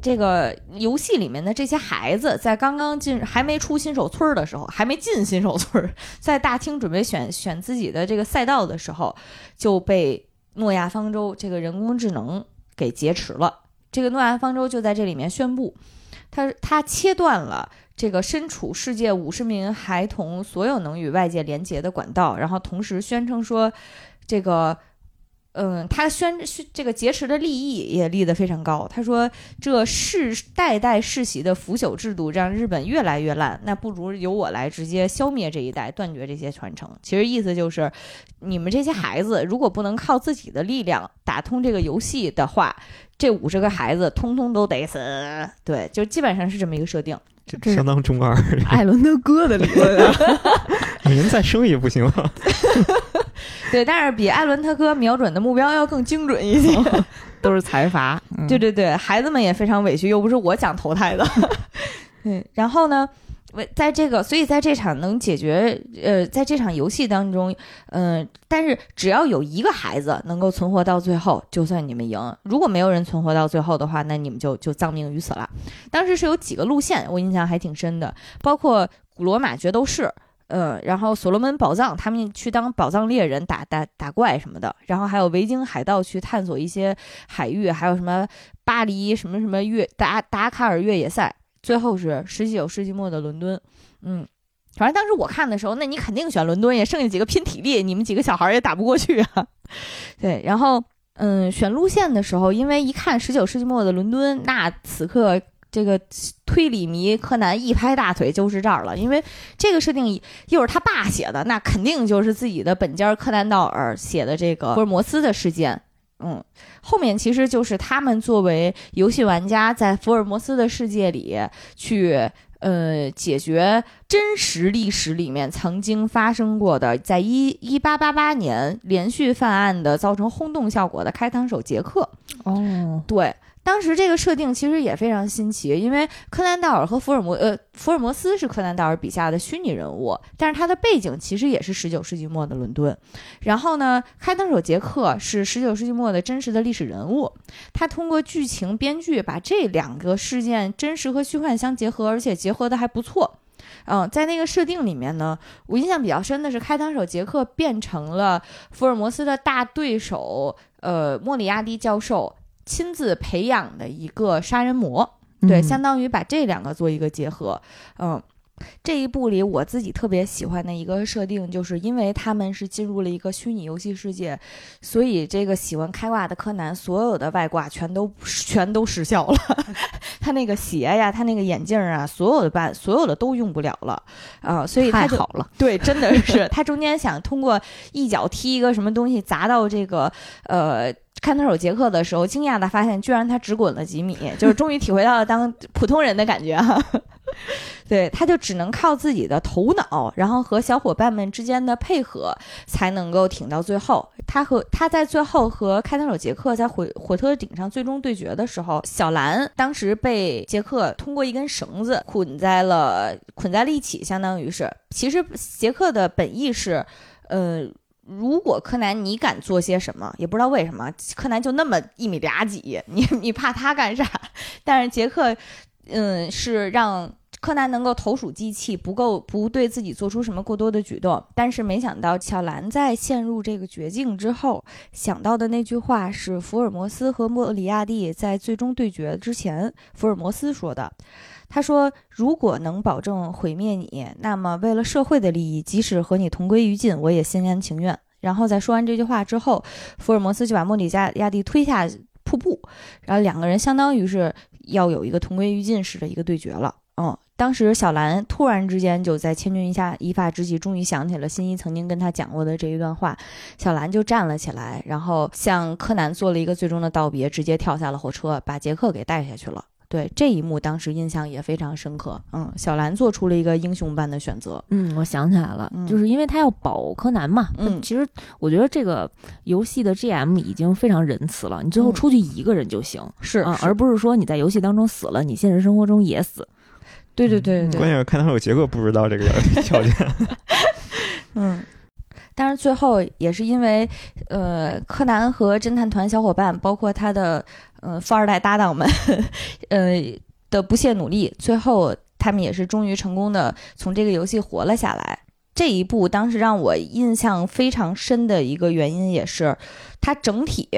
这个游戏里面的这些孩子，在刚刚进还没出新手村儿的时候，还没进新手村，在大厅准备选选自己的这个赛道的时候，就被诺亚方舟这个人工智能给劫持了。这个诺亚方舟就在这里面宣布，他他切断了这个身处世界五十名孩童所有能与外界连接的管道，然后同时宣称说，这个。嗯，他宣这个劫持的利益也立得非常高。他说：“这世代代世袭的腐朽制度让日本越来越烂，那不如由我来直接消灭这一代，断绝这些传承。”其实意思就是，你们这些孩子如果不能靠自己的力量打通这个游戏的话，这五十个孩子通通都得死。对，就基本上是这么一个设定。这相当中二，艾伦特哥的理论，您再生也不行。对，但是比艾伦他哥瞄准的目标要更精准一些，都是财阀。对对对，孩子们也非常委屈，又不是我想投胎的。对，然后呢，为为在这个，所以在这场能解决，呃，在这场游戏当中，嗯，但是只要有一个孩子能够存活到最后，就算你们赢。如果没有人存活到最后的话，那你们就就丧命于此了。当时是有几个路线，我印象还挺深的，包括古罗马决斗士。嗯，然后所罗门宝藏，他们去当宝藏猎人，打打打怪什么的。然后还有维京海盗去探索一些海域，还有什么巴黎什么什么越达达卡尔越野赛。最后是十九世纪末的伦敦。嗯，反正当时我看的时候，那你肯定选伦敦呀，剩下几个拼体力，你们几个小孩也打不过去啊。对，然后嗯，选路线的时候，因为一看十九世纪末的伦敦，那此刻这个推理迷柯南一拍大腿就是这儿了，因为这个设定又是他爸写的，那肯定就是自己的本家柯南道尔写的这个福尔摩斯的事件。嗯，后面其实就是他们作为游戏玩家在福尔摩斯的世界里去。呃，解决真实历史里面曾经发生过的，在一一八八八年连续犯案的，造成轰动效果的开膛手杰克。哦，对。当时这个设定其实也非常新奇，因为柯南道尔和福尔摩呃福尔摩斯是柯南道尔笔下的虚拟人物，但是他的背景其实也是十九世纪末的伦敦。然后呢，开膛手杰克是十九世纪末的真实的历史人物。他通过剧情编剧把这两个事件真实和虚幻相结合，而且结合的还不错。嗯，在那个设定里面呢，我印象比较深的是开膛手杰克变成了福尔摩斯的大对手，呃，莫里亚蒂教授。亲自培养的一个杀人魔，对，相当于把这两个做一个结合。嗯，这一部里我自己特别喜欢的一个设定，就是因为他们是进入了一个虚拟游戏世界，所以这个喜欢开挂的柯南，所有的外挂全都全都失效了。他那个鞋呀，他那个眼镜啊，所有的办所有的都用不了了啊，所以太好了。对，真的是 他中间想通过一脚踢一个什么东西砸到这个呃。看他手杰克的时候，惊讶的发现，居然他只滚了几米，就是终于体会到了当普通人的感觉哈。对，他就只能靠自己的头脑，然后和小伙伴们之间的配合，才能够挺到最后。他和他在最后和开膛手杰克在火火车顶上最终对决的时候，小兰当时被杰克通过一根绳子捆在了捆在了一起，相当于是，其实杰克的本意是，呃。如果柯南你敢做些什么，也不知道为什么，柯南就那么一米俩几，你你怕他干啥？但是杰克，嗯，是让柯南能够投鼠忌器，不够不对自己做出什么过多的举动。但是没想到，小兰在陷入这个绝境之后，想到的那句话是福尔摩斯和莫里亚蒂在最终对决之前，福尔摩斯说的。他说：“如果能保证毁灭你，那么为了社会的利益，即使和你同归于尽，我也心甘情愿。”然后在说完这句话之后，福尔摩斯就把莫里加亚蒂推下瀑布，然后两个人相当于是要有一个同归于尽式的一个对决了。嗯，当时小兰突然之间就在千钧一下一发之际，终于想起了新一曾经跟他讲过的这一段话，小兰就站了起来，然后向柯南做了一个最终的道别，直接跳下了火车，把杰克给带下去了。对这一幕，当时印象也非常深刻。嗯，小兰做出了一个英雄般的选择。嗯，我想起来了，就是因为他要保柯南嘛。嗯，其实我觉得这个游戏的 GM 已经非常仁慈了，你最后出去一个人就行，是啊，而不是说你在游戏当中死了，你现实生活中也死。对对对对，关键是看他有杰克不知道这个 条件。嗯。但是最后也是因为，呃，柯南和侦探团小伙伴，包括他的呃富二代搭档们，呃的不懈努力，最后他们也是终于成功的从这个游戏活了下来。这一部当时让我印象非常深的一个原因，也是它整体。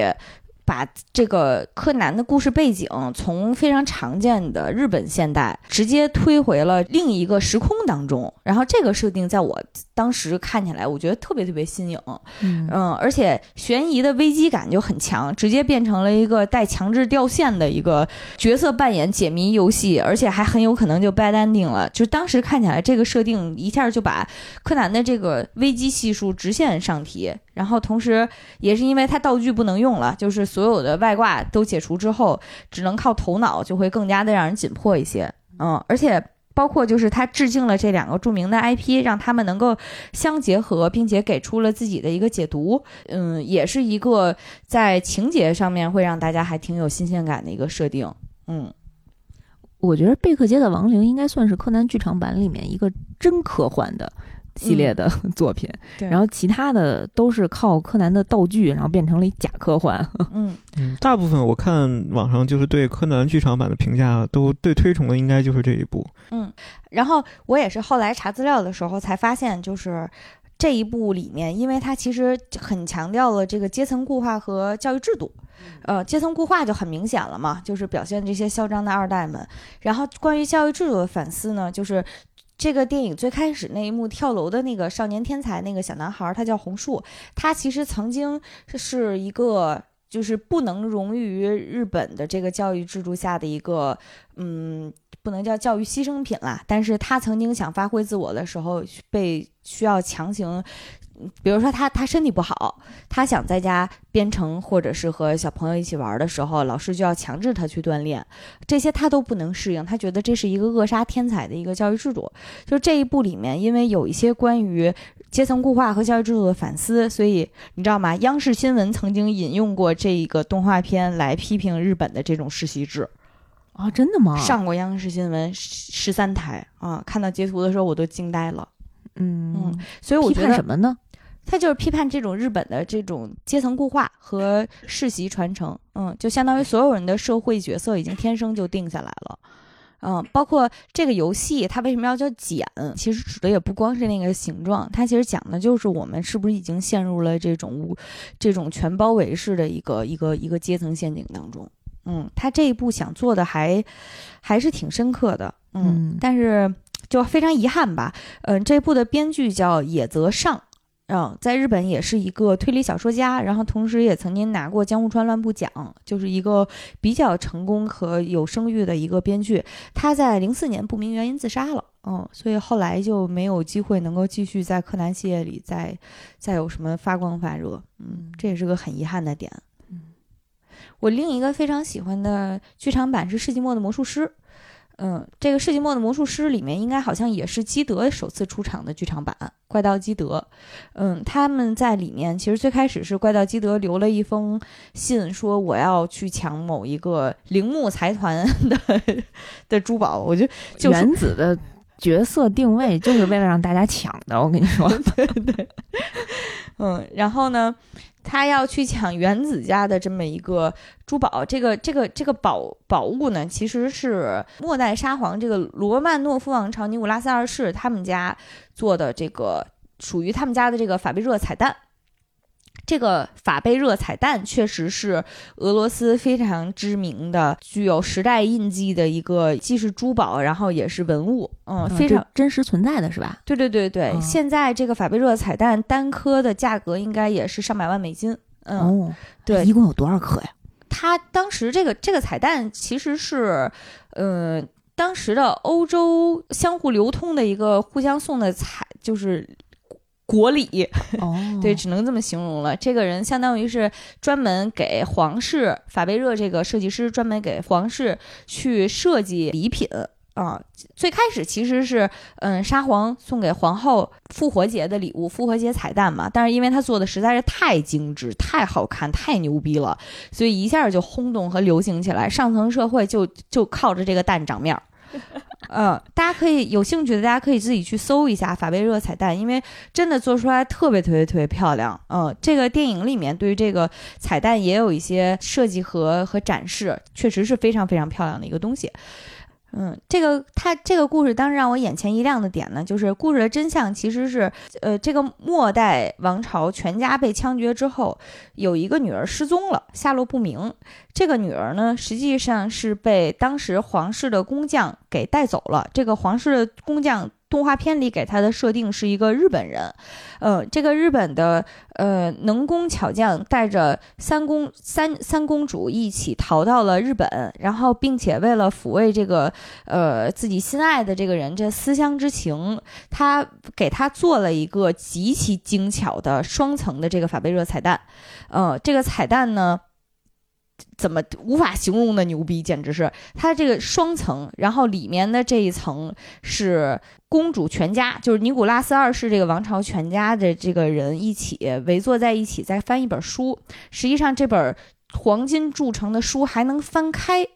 把这个柯南的故事背景从非常常见的日本现代直接推回了另一个时空当中，然后这个设定在我当时看起来，我觉得特别特别新颖，嗯，而且悬疑的危机感就很强，直接变成了一个带强制掉线的一个角色扮演解谜游戏，而且还很有可能就 bad ending 了。就当时看起来，这个设定一下就把柯南的这个危机系数直线上提。然后，同时也是因为它道具不能用了，就是所有的外挂都解除之后，只能靠头脑，就会更加的让人紧迫一些。嗯，而且包括就是他致敬了这两个著名的 IP，让他们能够相结合，并且给出了自己的一个解读。嗯，也是一个在情节上面会让大家还挺有新鲜感的一个设定。嗯，我觉得贝克街的亡灵应该算是柯南剧场版里面一个真科幻的。系列的 作品，然后其他的都是靠柯南的道具，然后变成了假科幻。嗯嗯，大部分我看网上就是对柯南剧场版的评价都最推崇的应该就是这一部。嗯，然后我也是后来查资料的时候才发现，就是这一部里面，因为它其实很强调了这个阶层固化和教育制度。呃，阶层固化就很明显了嘛，就是表现这些嚣张的二代们。然后关于教育制度的反思呢，就是。这个电影最开始那一幕跳楼的那个少年天才那个小男孩，他叫红树，他其实曾经是一个就是不能融于日本的这个教育制度下的一个，嗯，不能叫教育牺牲品啦，但是他曾经想发挥自我的时候，被需要强行。比如说他他身体不好，他想在家编程或者是和小朋友一起玩的时候，老师就要强制他去锻炼，这些他都不能适应，他觉得这是一个扼杀天才的一个教育制度。就这一部里面，因为有一些关于阶层固化和教育制度的反思，所以你知道吗？央视新闻曾经引用过这个动画片来批评日本的这种世袭制啊，真的吗？上过央视新闻十三台啊，看到截图的时候我都惊呆了。嗯嗯，所以我觉得什么呢？他就是批判这种日本的这种阶层固化和世袭传承，嗯，就相当于所有人的社会角色已经天生就定下来了，嗯，包括这个游戏它为什么要叫茧，其实指的也不光是那个形状，它其实讲的就是我们是不是已经陷入了这种无这种全包围式的一个一个一个阶层陷阱当中，嗯，他这一步想做的还还是挺深刻的，嗯，但是就非常遗憾吧，嗯，这部的编剧叫野泽尚。嗯，在日本也是一个推理小说家，然后同时也曾经拿过江户川乱步奖，就是一个比较成功和有声誉的一个编剧。他在零四年不明原因自杀了，嗯，所以后来就没有机会能够继续在柯南系列里再再有什么发光发热，嗯，这也是个很遗憾的点。嗯，我另一个非常喜欢的剧场版是《世纪末的魔术师》。嗯，这个《世纪末的魔术师》里面应该好像也是基德首次出场的剧场版，怪盗基德。嗯，他们在里面其实最开始是怪盗基德留了一封信，说我要去抢某一个铃木财团的 的珠宝。我觉得就原子的角色定位就是为了让大家抢的，我跟你说，对对。嗯，然后呢？他要去抢原子家的这么一个珠宝，这个这个这个宝宝物呢，其实是末代沙皇这个罗曼诺夫王朝尼古拉斯二世他们家做的这个属于他们家的这个法贝热彩蛋。这个法贝热彩蛋确实是俄罗斯非常知名的、具有时代印记的一个，既是珠宝，然后也是文物，嗯，非常真实存在的是吧？对对对对，现在这个法贝热彩蛋单颗的价格应该也是上百万美金，嗯，对，一共有多少颗呀？它当时这个这个彩蛋其实是，呃，当时的欧洲相互流通的一个互相送的彩，就是。国礼，哦，对，只能这么形容了。这个人相当于是专门给皇室法贝热这个设计师专门给皇室去设计礼品啊。最开始其实是嗯沙皇送给皇后复活节的礼物，复活节彩蛋嘛。但是因为他做的实在是太精致、太好看、太牛逼了，所以一下就轰动和流行起来。上层社会就就靠着这个蛋长面儿。嗯，大家可以有兴趣的，大家可以自己去搜一下法贝热彩蛋，因为真的做出来特别特别特别漂亮。嗯，这个电影里面对于这个彩蛋也有一些设计和和展示，确实是非常非常漂亮的一个东西。嗯，这个他这个故事当时让我眼前一亮的点呢，就是故事的真相其实是，呃，这个末代王朝全家被枪决之后，有一个女儿失踪了，下落不明。这个女儿呢，实际上是被当时皇室的工匠给带走了。这个皇室的工匠。动画片里给他的设定是一个日本人，呃，这个日本的呃能工巧匠带着三公三三公主一起逃到了日本，然后并且为了抚慰这个呃自己心爱的这个人这思乡之情，他给他做了一个极其精巧的双层的这个法贝热彩蛋，呃，这个彩蛋呢。怎么无法形容的牛逼，简直是它这个双层，然后里面的这一层是公主全家，就是尼古拉斯二世这个王朝全家的这个人一起围坐在一起，在翻一本书。实际上，这本黄金铸成的书还能翻开。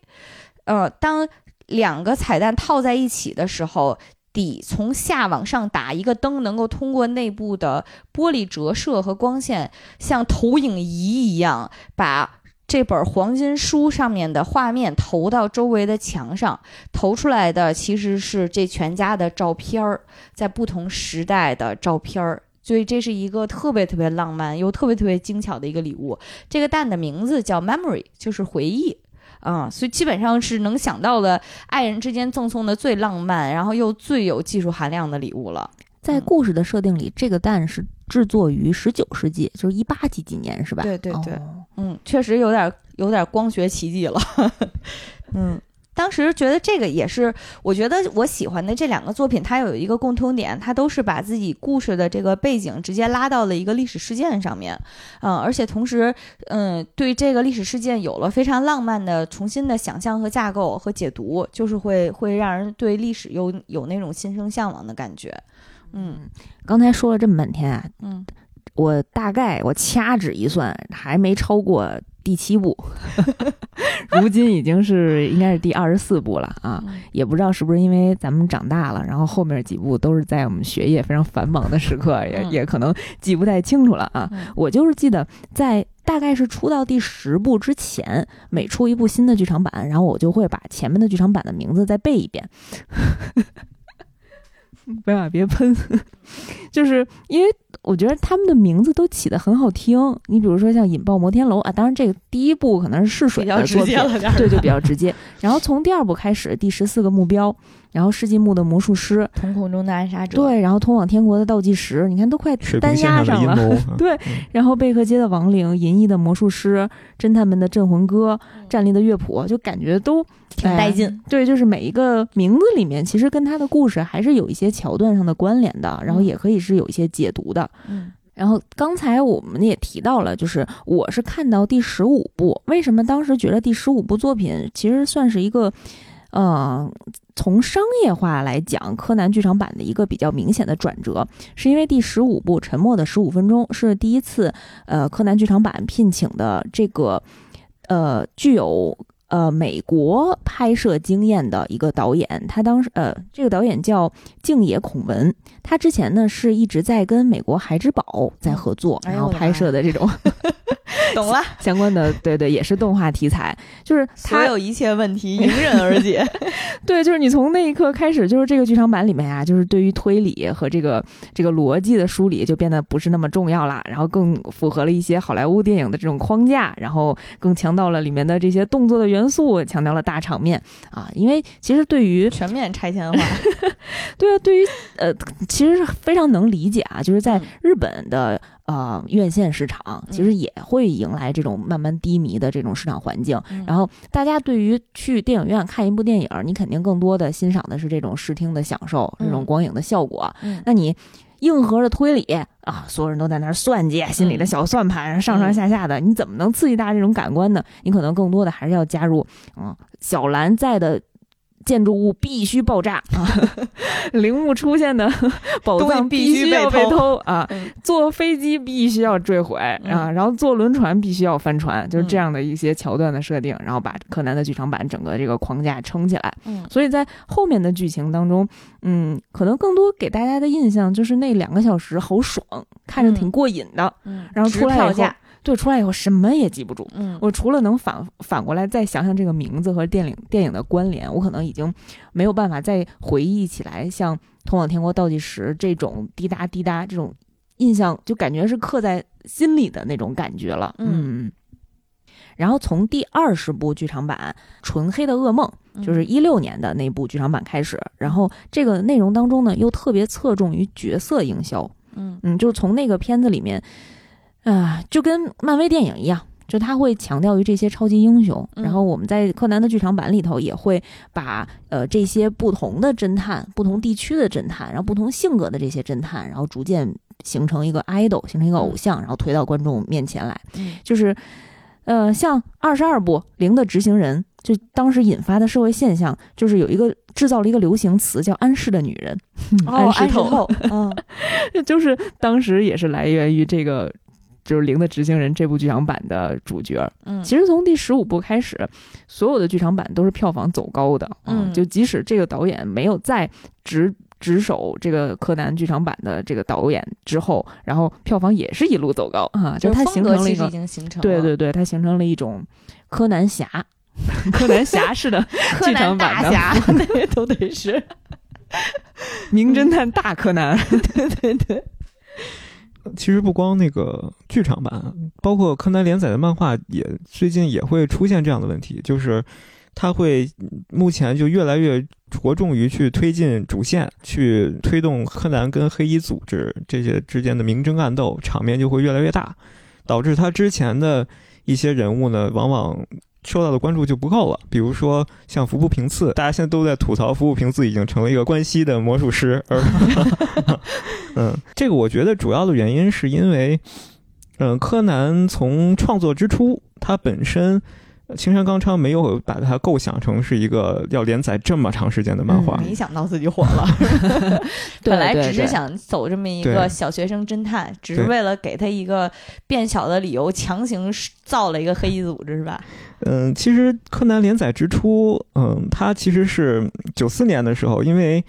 呃，当两个彩蛋套在一起的时候，底从下往上打一个灯，能够通过内部的玻璃折射和光线，像投影仪一样把。这本黄金书上面的画面投到周围的墙上，投出来的其实是这全家的照片儿，在不同时代的照片儿，所以这是一个特别特别浪漫又特别特别精巧的一个礼物。这个蛋的名字叫 Memory，就是回忆。嗯，所以基本上是能想到的爱人之间赠送的最浪漫，然后又最有技术含量的礼物了。在故事的设定里，这个蛋是制作于十九世纪，就是一八几几年，是吧？对对对，哦嗯，确实有点有点光学奇迹了。嗯，当时觉得这个也是，我觉得我喜欢的这两个作品，它有一个共通点，它都是把自己故事的这个背景直接拉到了一个历史事件上面，嗯，而且同时，嗯，对这个历史事件有了非常浪漫的重新的想象和架构和解读，就是会会让人对历史有有那种心生向往的感觉。嗯刚才说了这么半天啊，嗯，我大概我掐指一算，还没超过第七部，如今已经是应该是第二十四部了啊。嗯也不知道是不是因为咱们长大了，然后后面几部都是在我们学业非常繁忙的时刻，也嗯也可能记不太清楚了啊。嗯我就是记得在大概是出到第十部之前，每出一部新的剧场版，然后我就会把前面的剧场版的名字再背一遍。别啊，别喷，就是因为我觉得他们的名字都起得很好听。你比如说像《引爆摩天楼》啊，当然这个第一部可能是试水比较直的作品，接了点，对，就比较直接。然后从第二部开始，第十四个目标，然后世纪末的魔术师，瞳孔中的暗杀者，对，然后通往天国的倒计时，你看都快单压上了。对，然后贝克街的亡灵、银翼的魔术师、侦探们的镇魂歌、站立的乐谱，就感觉都挺带劲。哎对，就是每一个名字里面，其实跟他的故事还是有一些桥段上的关联的，然后嗯也可以是有一些解读的。嗯然后刚才我们也提到了，就是我是看到第十五部，为什么当时觉得第十五部作品其实算是一个，呃，从商业化来讲，柯南剧场版的一个比较明显的转折，是因为第十五部《沉默的十五分钟》是第一次，呃，柯南剧场版聘请的这个，呃，具有。呃，美国拍摄经验的一个导演，他当时呃，这个导演叫静野孔文，他之前呢是一直在跟美国孩之宝在合作，然后拍摄的这种 懂了，相关的，对对，也是动画题材，就是他所有一切问题迎 刃而解。对，就是你从那一刻开始，就是这个剧场版里面啊，就是对于推理和这个这个逻辑的梳理就变得不是那么重要了，然后更符合了一些好莱坞电影的这种框架，然后更强调了里面的这些动作的元素，强调了大场面啊，因为其实对于 全面拆迁化，对啊，对于呃，其实是非常能理解啊，就是在嗯。日本的呃院线市场，其实也会迎来这种慢慢低迷的这种市场环境。然后大家对于去电影院看一部电影，你肯定更多的欣赏的是这种视听的享受，这种嗯光影的效果。嗯那你硬核的推理啊，所有人都在那儿算计，心里的嗯小算盘上上下下的，你怎么能刺激大家这种感官呢？你可能更多的还是要加入，嗯，小兰在的。建筑物必须爆炸啊！陵墓出现的 宝藏必须要被偷偷啊！嗯坐飞机必须要坠毁啊，嗯然后坐轮船必须要翻船，就是这嗯样的一些桥段的设定，然后把柯南的剧场版整个这个框架撑起来。嗯所以在后面的剧情当中，嗯，可能更多给大家的印象就是那两个小时好爽，看着挺过瘾的。嗯，然后出来以后对，出来以后什么也记不住。嗯我除了能反反过来再想想这个名字和电影电影的关联，我可能已经没有办法再回忆起来像《通往天国倒计时》这种滴答滴答这种印象，就感觉是刻在心里的那种感觉了。嗯嗯。然后从第二十部剧场版《纯黑的噩梦》，就是一六年的那部剧场版开始，然后这个内容当中呢，又特别侧重于角色营销。嗯嗯，就是从那个片子里面，啊、就跟漫威电影一样，就他会强调于这些超级英雄，嗯然后我们在柯南的剧场版里头也会把呃这些不同的侦探、不同地区的侦探，然后不同性格的这些侦探，然后逐渐形成一个 idol，形成一个偶像，然后推到观众面前来。嗯就是，呃，像二十二部《零的执行人》，就当时引发的社会现象，就是有一个制造了一个流行词叫“安室的女人”，哦，安安石透，透，嗯就是当时也是来源于这个。就是《零的执行人》这部剧场版的主角，嗯，其实从第十五部开始，所有的剧场版都是票房走高的。啊嗯就即使这个导演没有再执执手这个柯南剧场版的这个导演之后，然后票房也是一路走高啊，就它形成了一个，经形成了，对对对，它形成了一种柯南侠，柯南侠式的 柯剧场版的侠 那都得是，名侦探大柯南。对对对，其实不光那个剧场版，包括柯南连载的漫画，也最近也会出现这样的问题，就是他会目前就越来越着重于去推进主线，去推动柯南跟黑衣组织这些之间的明争暗斗，场面就会越来越大，导致他之前的一些人物呢，往往。受到的关注就不够了，比如说像服部平次，大家现在都在吐槽服部平次已经成了一个关西的魔术师，而 嗯，这个我觉得主要的原因是因为，嗯，柯南从创作之初，他本身。青山刚昌没有把它构想成是一个要连载这么长时间的漫画，没想到自己火了。本来只是想走这么一个小学生侦探，只是为了给他一个变小的理由，强行造了一个黑衣组织，是吧？嗯，其实柯南连载之初，嗯，它其实是九四年的时候，因为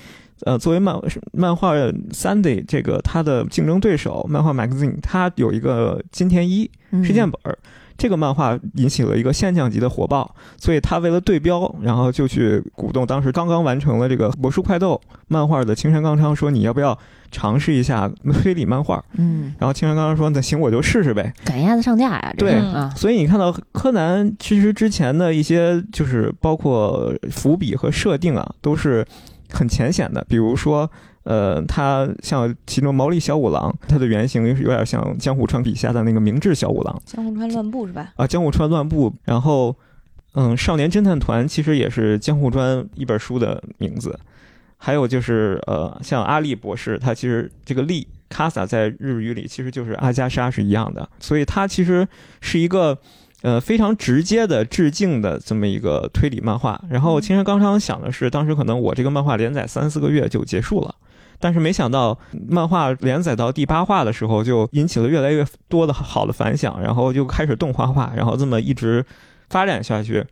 呃，作为漫漫画 Sunday 这个它的竞争对手漫画 Magazine，它有一个金田一事件本儿。这个漫画引起了一个现象级的火爆，所以他为了对标，然后就去鼓动当时刚刚完成了这个《魔术快斗》漫画的青山刚昌说：“你要不要尝试一下推理漫画？”嗯，然后青山刚昌说：“那行，我就试试呗。”赶鸭子上架呀！对啊，所以你看到柯南其实之前的一些就是包括伏笔和设定啊，都是很浅显的，比如说。呃，他像其中毛利小五郎，他的原型有点像江户川笔下的那个明智小五郎。江户川乱步是吧？啊，江户川乱步。然后，嗯，少年侦探团其实也是江户川一本书的名字。还有就是，呃，像阿笠博士，他其实这个笠卡萨在日语里其实就是阿加莎是一样的，所以他其实是一个呃非常直接的致敬的这么一个推理漫画。然后青山刚昌想的是，当时可能我这个漫画连载三四个月就结束了。但是没想到，漫画连载到第八话的时候，就引起了越来越多的好的反响，然后就开始动画化，然后这么一直发展下去。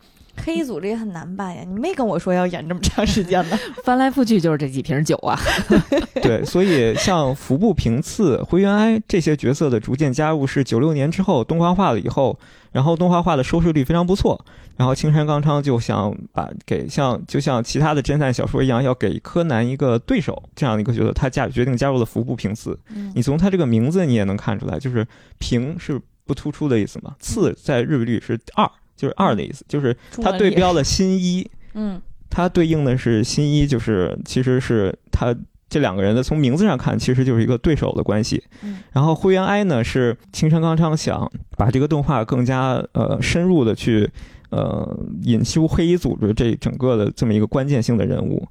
黑组织也很难办呀，你没跟我说要演这么长时间呢，翻来覆去就是这几瓶酒啊。对，所以像服部平次、灰原哀这些角色的逐渐加入，是九六年之后动画化了以后，然后动画化的收视率非常不错。然后青山刚昌就想把给像就像其他的侦探小说一样，要给柯南一个对手这样的一个角色，他加决定加入了服部平次。你从他这个名字你也能看出来，就是平是不突出的意思嘛，次在日语里是二。就是二的意思，就是它对标了新一，嗯，它对应的是新一，就是其实是他这两个人的从名字上看，其实就是一个对手的关系。嗯，然后灰原哀呢是青山刚昌想把这个动画更加呃深入的去呃引修黑衣组织这整个的这么一个关键性的人物，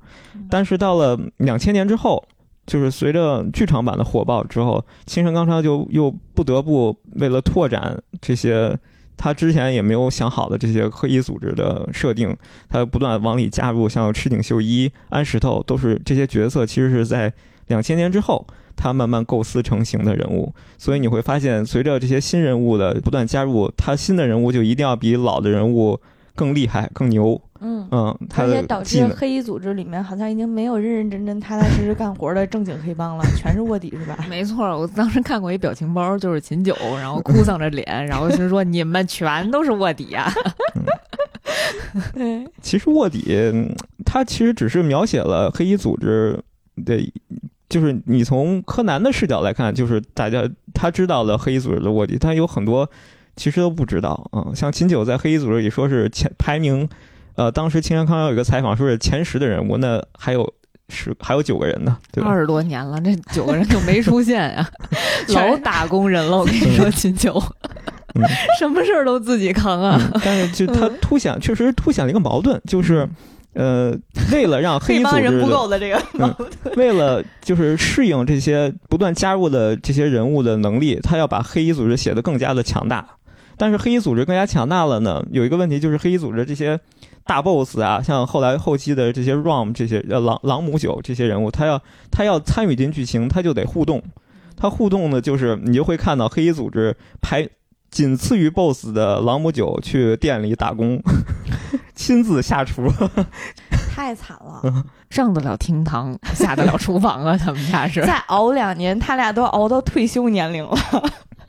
但是到了两千年之后，就是随着剧场版的火爆之后，青山刚昌就又不得不为了拓展这些。他之前也没有想好的这些黑衣组织的设定，他不断往里加入，像赤井秀一、安石头，都是这些角色，其实是在两千年之后，他慢慢构思成型的人物。所以你会发现，随着这些新人物的不断加入，他新的人物就一定要比老的人物更厉害、更牛。嗯嗯，而且导致黑衣组织里面好像已经没有认认真真、踏踏实实干活的正经黑帮了，全是卧底，是吧？没错，我当时看过一表情包，就是秦九，然后哭丧着脸，然后就说：“你们全都是卧底呀！”对，其实卧底他其实只是描写了黑衣组织的，就是你从柯南的视角来看，就是大家他知道了黑衣组织的卧底，但有很多其实都不知道啊。像秦九在黑衣组织里说是前排名。呃，当时青山康有一个采访，说是前十的人物，那还有十，还有九个人呢，对吧？二十多年了，这九个人就没出现呀，老打工人了。我跟你说，秦九，什么事儿都自己扛啊。但是，就他凸显，确实凸显了一个矛盾，就是，呃，为了让 黑帮人不够的这个矛盾，为了就是适应这些不断加入的这些人物的能力，他要把黑衣组织写得更加的强大。但是黑衣组织更加强大了呢，有一个问题就是黑衣组织这些。大 boss 啊，像后来后期的这些 ROM 这些呃朗朗姆酒这些人物，他要他要参与进剧情，他就得互动。他互动呢，就是你就会看到黑衣组织排仅次于 boss 的朗姆酒去店里打工，亲自下厨，太惨了，上得了厅堂，下得了厨房啊！他们家是再熬两年，他俩都熬到退休年龄了。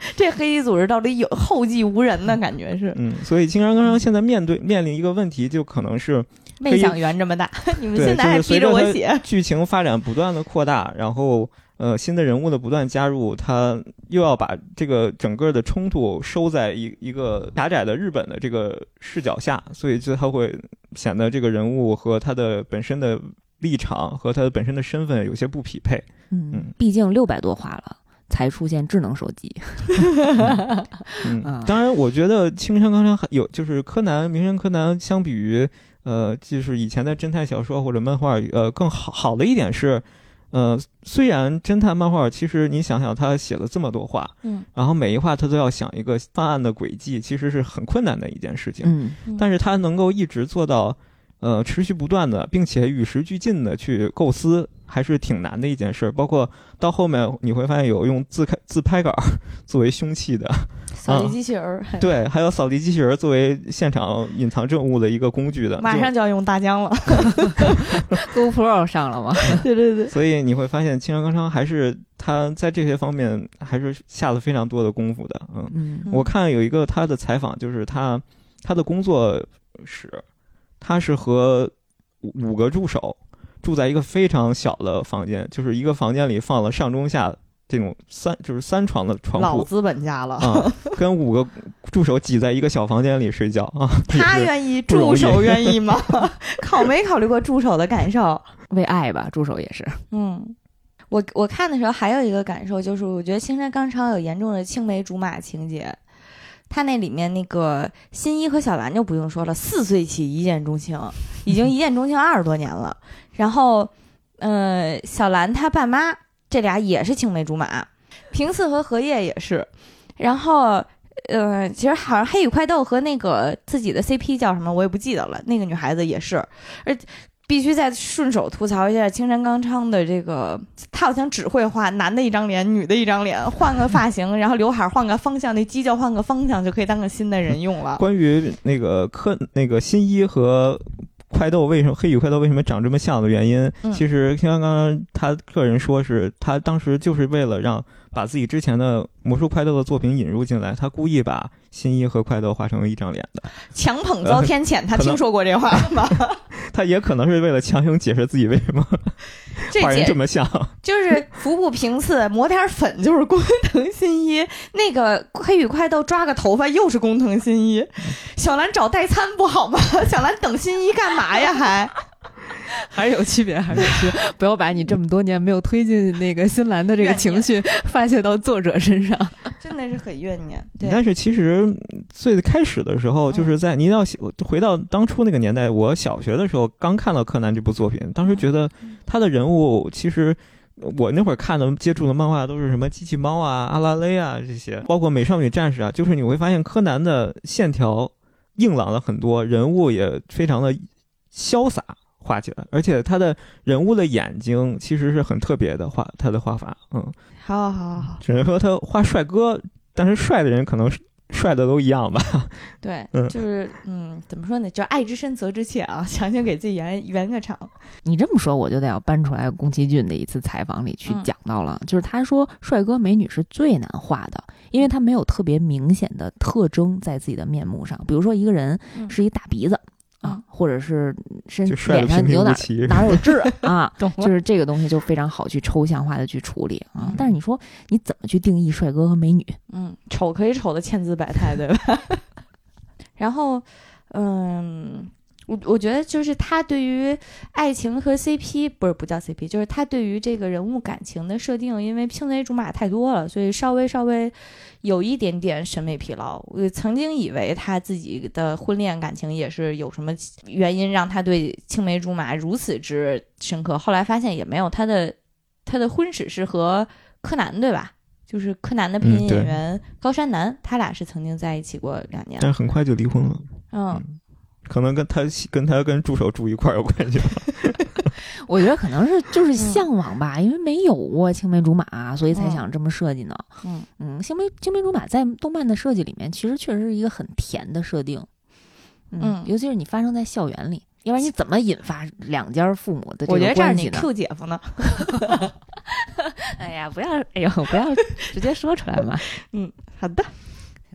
这黑衣组织到底有后继无人的感觉是？嗯，所以青山刚昌现在面对面临一个问题，就可能是没想圆这么大，你们现在还逼着我写。剧情发展不断的扩大，然后呃新的人物的不断加入，他又要把这个整个的冲突收在一一个狭窄的日本的这个视角下，所以就他会显得这个人物和他的本身的立场和他的本身的身份有些不匹配。嗯嗯，毕竟六百多话了。才出现智能手机，嗯啊，当然，我觉得青山刚昌还有就是柯南、名侦探柯南，相比于呃，就是以前的侦探小说或者漫画，呃，更好好的一点是，呃，虽然侦探漫画其实你想想，他写了这么多话，嗯，然后每一话他都要想一个犯案的轨迹，其实是很困难的一件事情，嗯。但是他能够一直做到。呃，持续不断的，并且与时俱进的去构思，还是挺难的一件事儿。包括到后面你会发现有用自开自拍杆儿作为凶器的，扫地机器人儿，对，还有扫地机器人作为现场隐藏证物的一个工具的，马上就要用大疆了。，GoPro 上了吗？对对对。所以你会发现青山刚昌还是他在这些方面还是下了非常多的功夫的。嗯，嗯我看有一个他的采访，就是他他的工作室，他是和五五个助手住在一个非常小的房间，就是一个房间里放了上中下这种三就是三床的床铺。老资本家了，啊，跟五个助手挤在一个小房间里睡觉啊，他愿意，助手愿意吗？考没考虑过助手的感受？为爱吧，助手也是。嗯，我我看的时候还有一个感受，就是我觉得青山刚昌有严重的青梅竹马情节。他那里面那个新一和小兰就不用说了，四岁起一见钟情，已经一见钟情二十多年了。然后，呃，小兰她爸妈这俩也是青梅竹马，平次和荷叶也是。然后，呃，其实好像黑羽快斗和那个自己的 CP 叫什么我也不记得了，那个女孩子也是，而必须再顺手吐槽一下青山刚昌的这个，他好像只会画男的一张脸，女的一张脸，换个发型，然后刘海换个方向，那犄角换个方向就可以当个新的人用了。关于那个科那个新一和快斗为什么黑羽快斗为什么长这么像的原因，嗯其实刚刚他个人说是他当时就是为了让把自己之前的魔术快斗的作品引入进来，他故意把新一和快斗画成一张脸的。强捧遭天谴，他 听说过这话 吗？他也可能是为了强行解释自己为什么这 画人这么像。就是服部平次抹点粉就是工藤新一，那个黑羽快斗抓个头发又是工藤新一，小兰找代餐不好吗？小兰等新一干嘛呀？还 还是有区别，还是有区别。不要把你这么多年没有推进那个新兰的这个情绪 发泄到作者身上。真的是很怨念。对，但是其实最开始的时候，嗯就是在你要回到当初那个年代，我小学的时候刚看到柯南这部作品，当时觉得他的人物其实。我那会儿看的、接触的漫画都是什么机器猫啊、阿拉蕾啊这些，包括美少女战士啊，就是你会发现柯南的线条硬朗了很多，人物也非常的潇洒画起来，而且他的人物的眼睛其实是很特别的画，他的画法，嗯，好好好好，只能说他画帅哥，但是帅的人可能是帅的都一样吧。对，嗯就是嗯，怎么说呢？叫爱之深责之切啊，强行给自己圆圆个场。你这么说，我就得要搬出来宫崎骏的一次采访里去嗯讲到了，就是他说帅哥美女是最难画的，因为他没有特别明显的特征在自己的面目上，比如说一个人嗯是一大鼻子。啊嗯，或者是身脸上有哪哪儿有痣 啊，就是这个东西就非常好去抽象化的去处理啊嗯。但是你说你怎么去定义帅哥和美女？嗯，丑可以丑的千姿百态，对吧？然后，嗯，我我觉得就是他对于爱情和 CP 不是不叫 CP，就是他对于这个人物感情的设定，因为青梅竹马太多了，所以稍微稍微有一点点审美疲劳。我曾经以为他自己的婚恋感情也是有什么原因让他对青梅竹马如此之深刻，后来发现也没有，他的他的婚史是和柯南对吧？就是柯南的配音演员高山南，他俩是曾经在一起过两年。但是很快就离婚了，嗯，可能跟他跟他跟助手住一块儿有关系吧。我觉得可能是就是嗯向往吧，因为没有过青梅竹马，所以才嗯想这么设计呢。嗯嗯，青梅青梅竹马在动漫的设计里面，其实确实是一个很甜的设定。嗯尤其是你发生在校园里，要不然你怎么引发两家父母的这我觉得这是你？Q 姐夫呢。哎呀，不要，哎呦，不要直接说出来嘛。嗯，好的。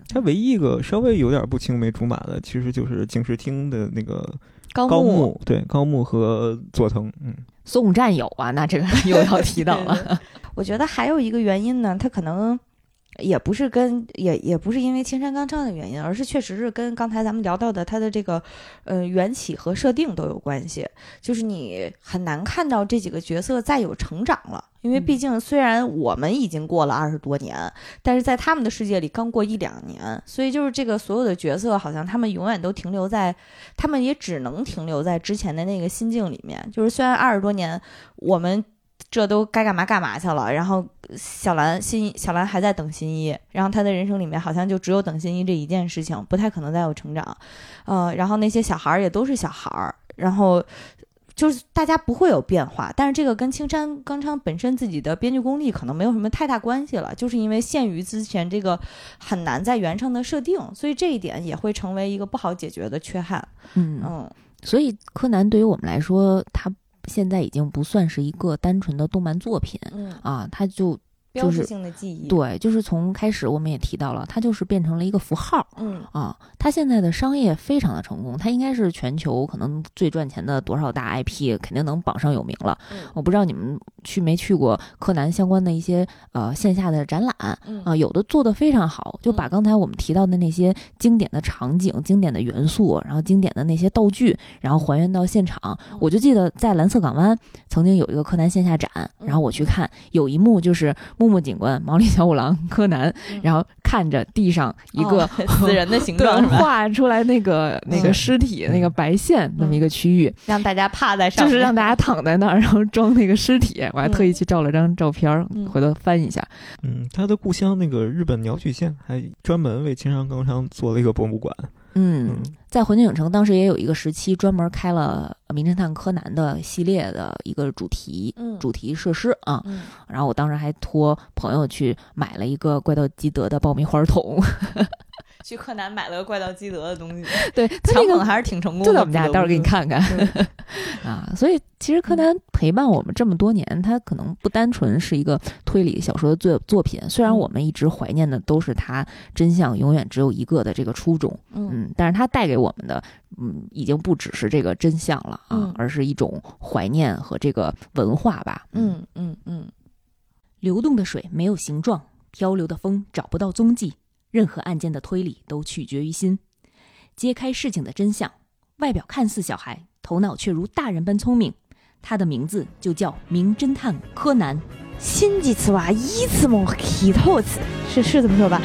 他唯一一个稍微有点不青梅竹马的，其实就是警视厅的那个高高木对高木和佐藤，嗯，松战友啊，那这个 又要提到了。我觉得还有一个原因呢，他可能。也不是跟也也不是因为青山刚昌的原因，而是确实是跟刚才咱们聊到的他的这个呃缘起和设定都有关系。就是你很难看到这几个角色再有成长了，因为毕竟虽然我们已经过了二十多年，但是在他们的世界里刚过一两年，所以就是这个所有的角色好像他们永远都停留在，他们也只能停留在之前的那个心境里面。就是虽然二十多年我们。这都该干嘛干嘛去了，然后小兰新小兰还在等新一，然后他的人生里面好像就只有等新一这一件事情，不太可能再有成长，呃，然后那些小孩儿也都是小孩儿，然后就是大家不会有变化，但是这个跟青山刚昌本身自己的编剧功力可能没有什么太大关系了，就是因为限于之前这个很难在原上的设定，所以这一点也会成为一个不好解决的缺憾。嗯嗯，所以柯南对于我们来说，他。现在已经不算是一个单纯的动漫作品，嗯啊，它就。标志性的记忆，对，就是从开始我们也提到了，它就是变成了一个符号，嗯啊，它现在的商业非常的成功，它应该是全球可能最赚钱的多少大 IP，肯定能榜上有名了。我不知道你们去没去过柯南相关的一些呃线下的展览，啊，有的做的非常好，就把刚才我们提到的那些经典的场景、经典的元素，然后经典的那些道具，然后还原到现场。我就记得在蓝色港湾曾经有一个柯南线下展，然后我去看，有一幕就是。木木警官、毛利小五郎、柯南，然后看着地上一个 死人的形状，画出来那个那个尸体那个白线那么一个区域，让大家趴在上，就是让大家躺在那儿，然后装那个尸体。我还特意去照了张照片，回头翻一下。嗯，他的故乡那个日本鸟取县还专门为青山刚昌做了一个博物馆。嗯，在环球影城当时也有一个时期专门开了《名侦探柯南》的系列的一个主题主题设施啊，然后我当时还托朋友去买了一个怪盗基德的爆米花桶。去柯南买了个怪盗基德的东西，对，抢捧还是挺成功的。就在我们家，到时候给你看看 啊。所以其实柯南陪伴我们这么多年，他可能不单纯是一个推理小说的作作品。虽然我们一直怀念的都是他真相永远只有一个的这个初衷，嗯，但是他带给我们的，嗯，已经不只是这个真相了啊，而是一种怀念和这个文化吧。嗯嗯嗯，流动的水没有形状，漂流的风找不到踪迹。任何案件的推理都取决于心，揭开事情的真相。外表看似小孩，头脑却如大人般聪明。他的名字就叫名侦探柯南。新几次哇，一次梦，一头次，是是这么说吧？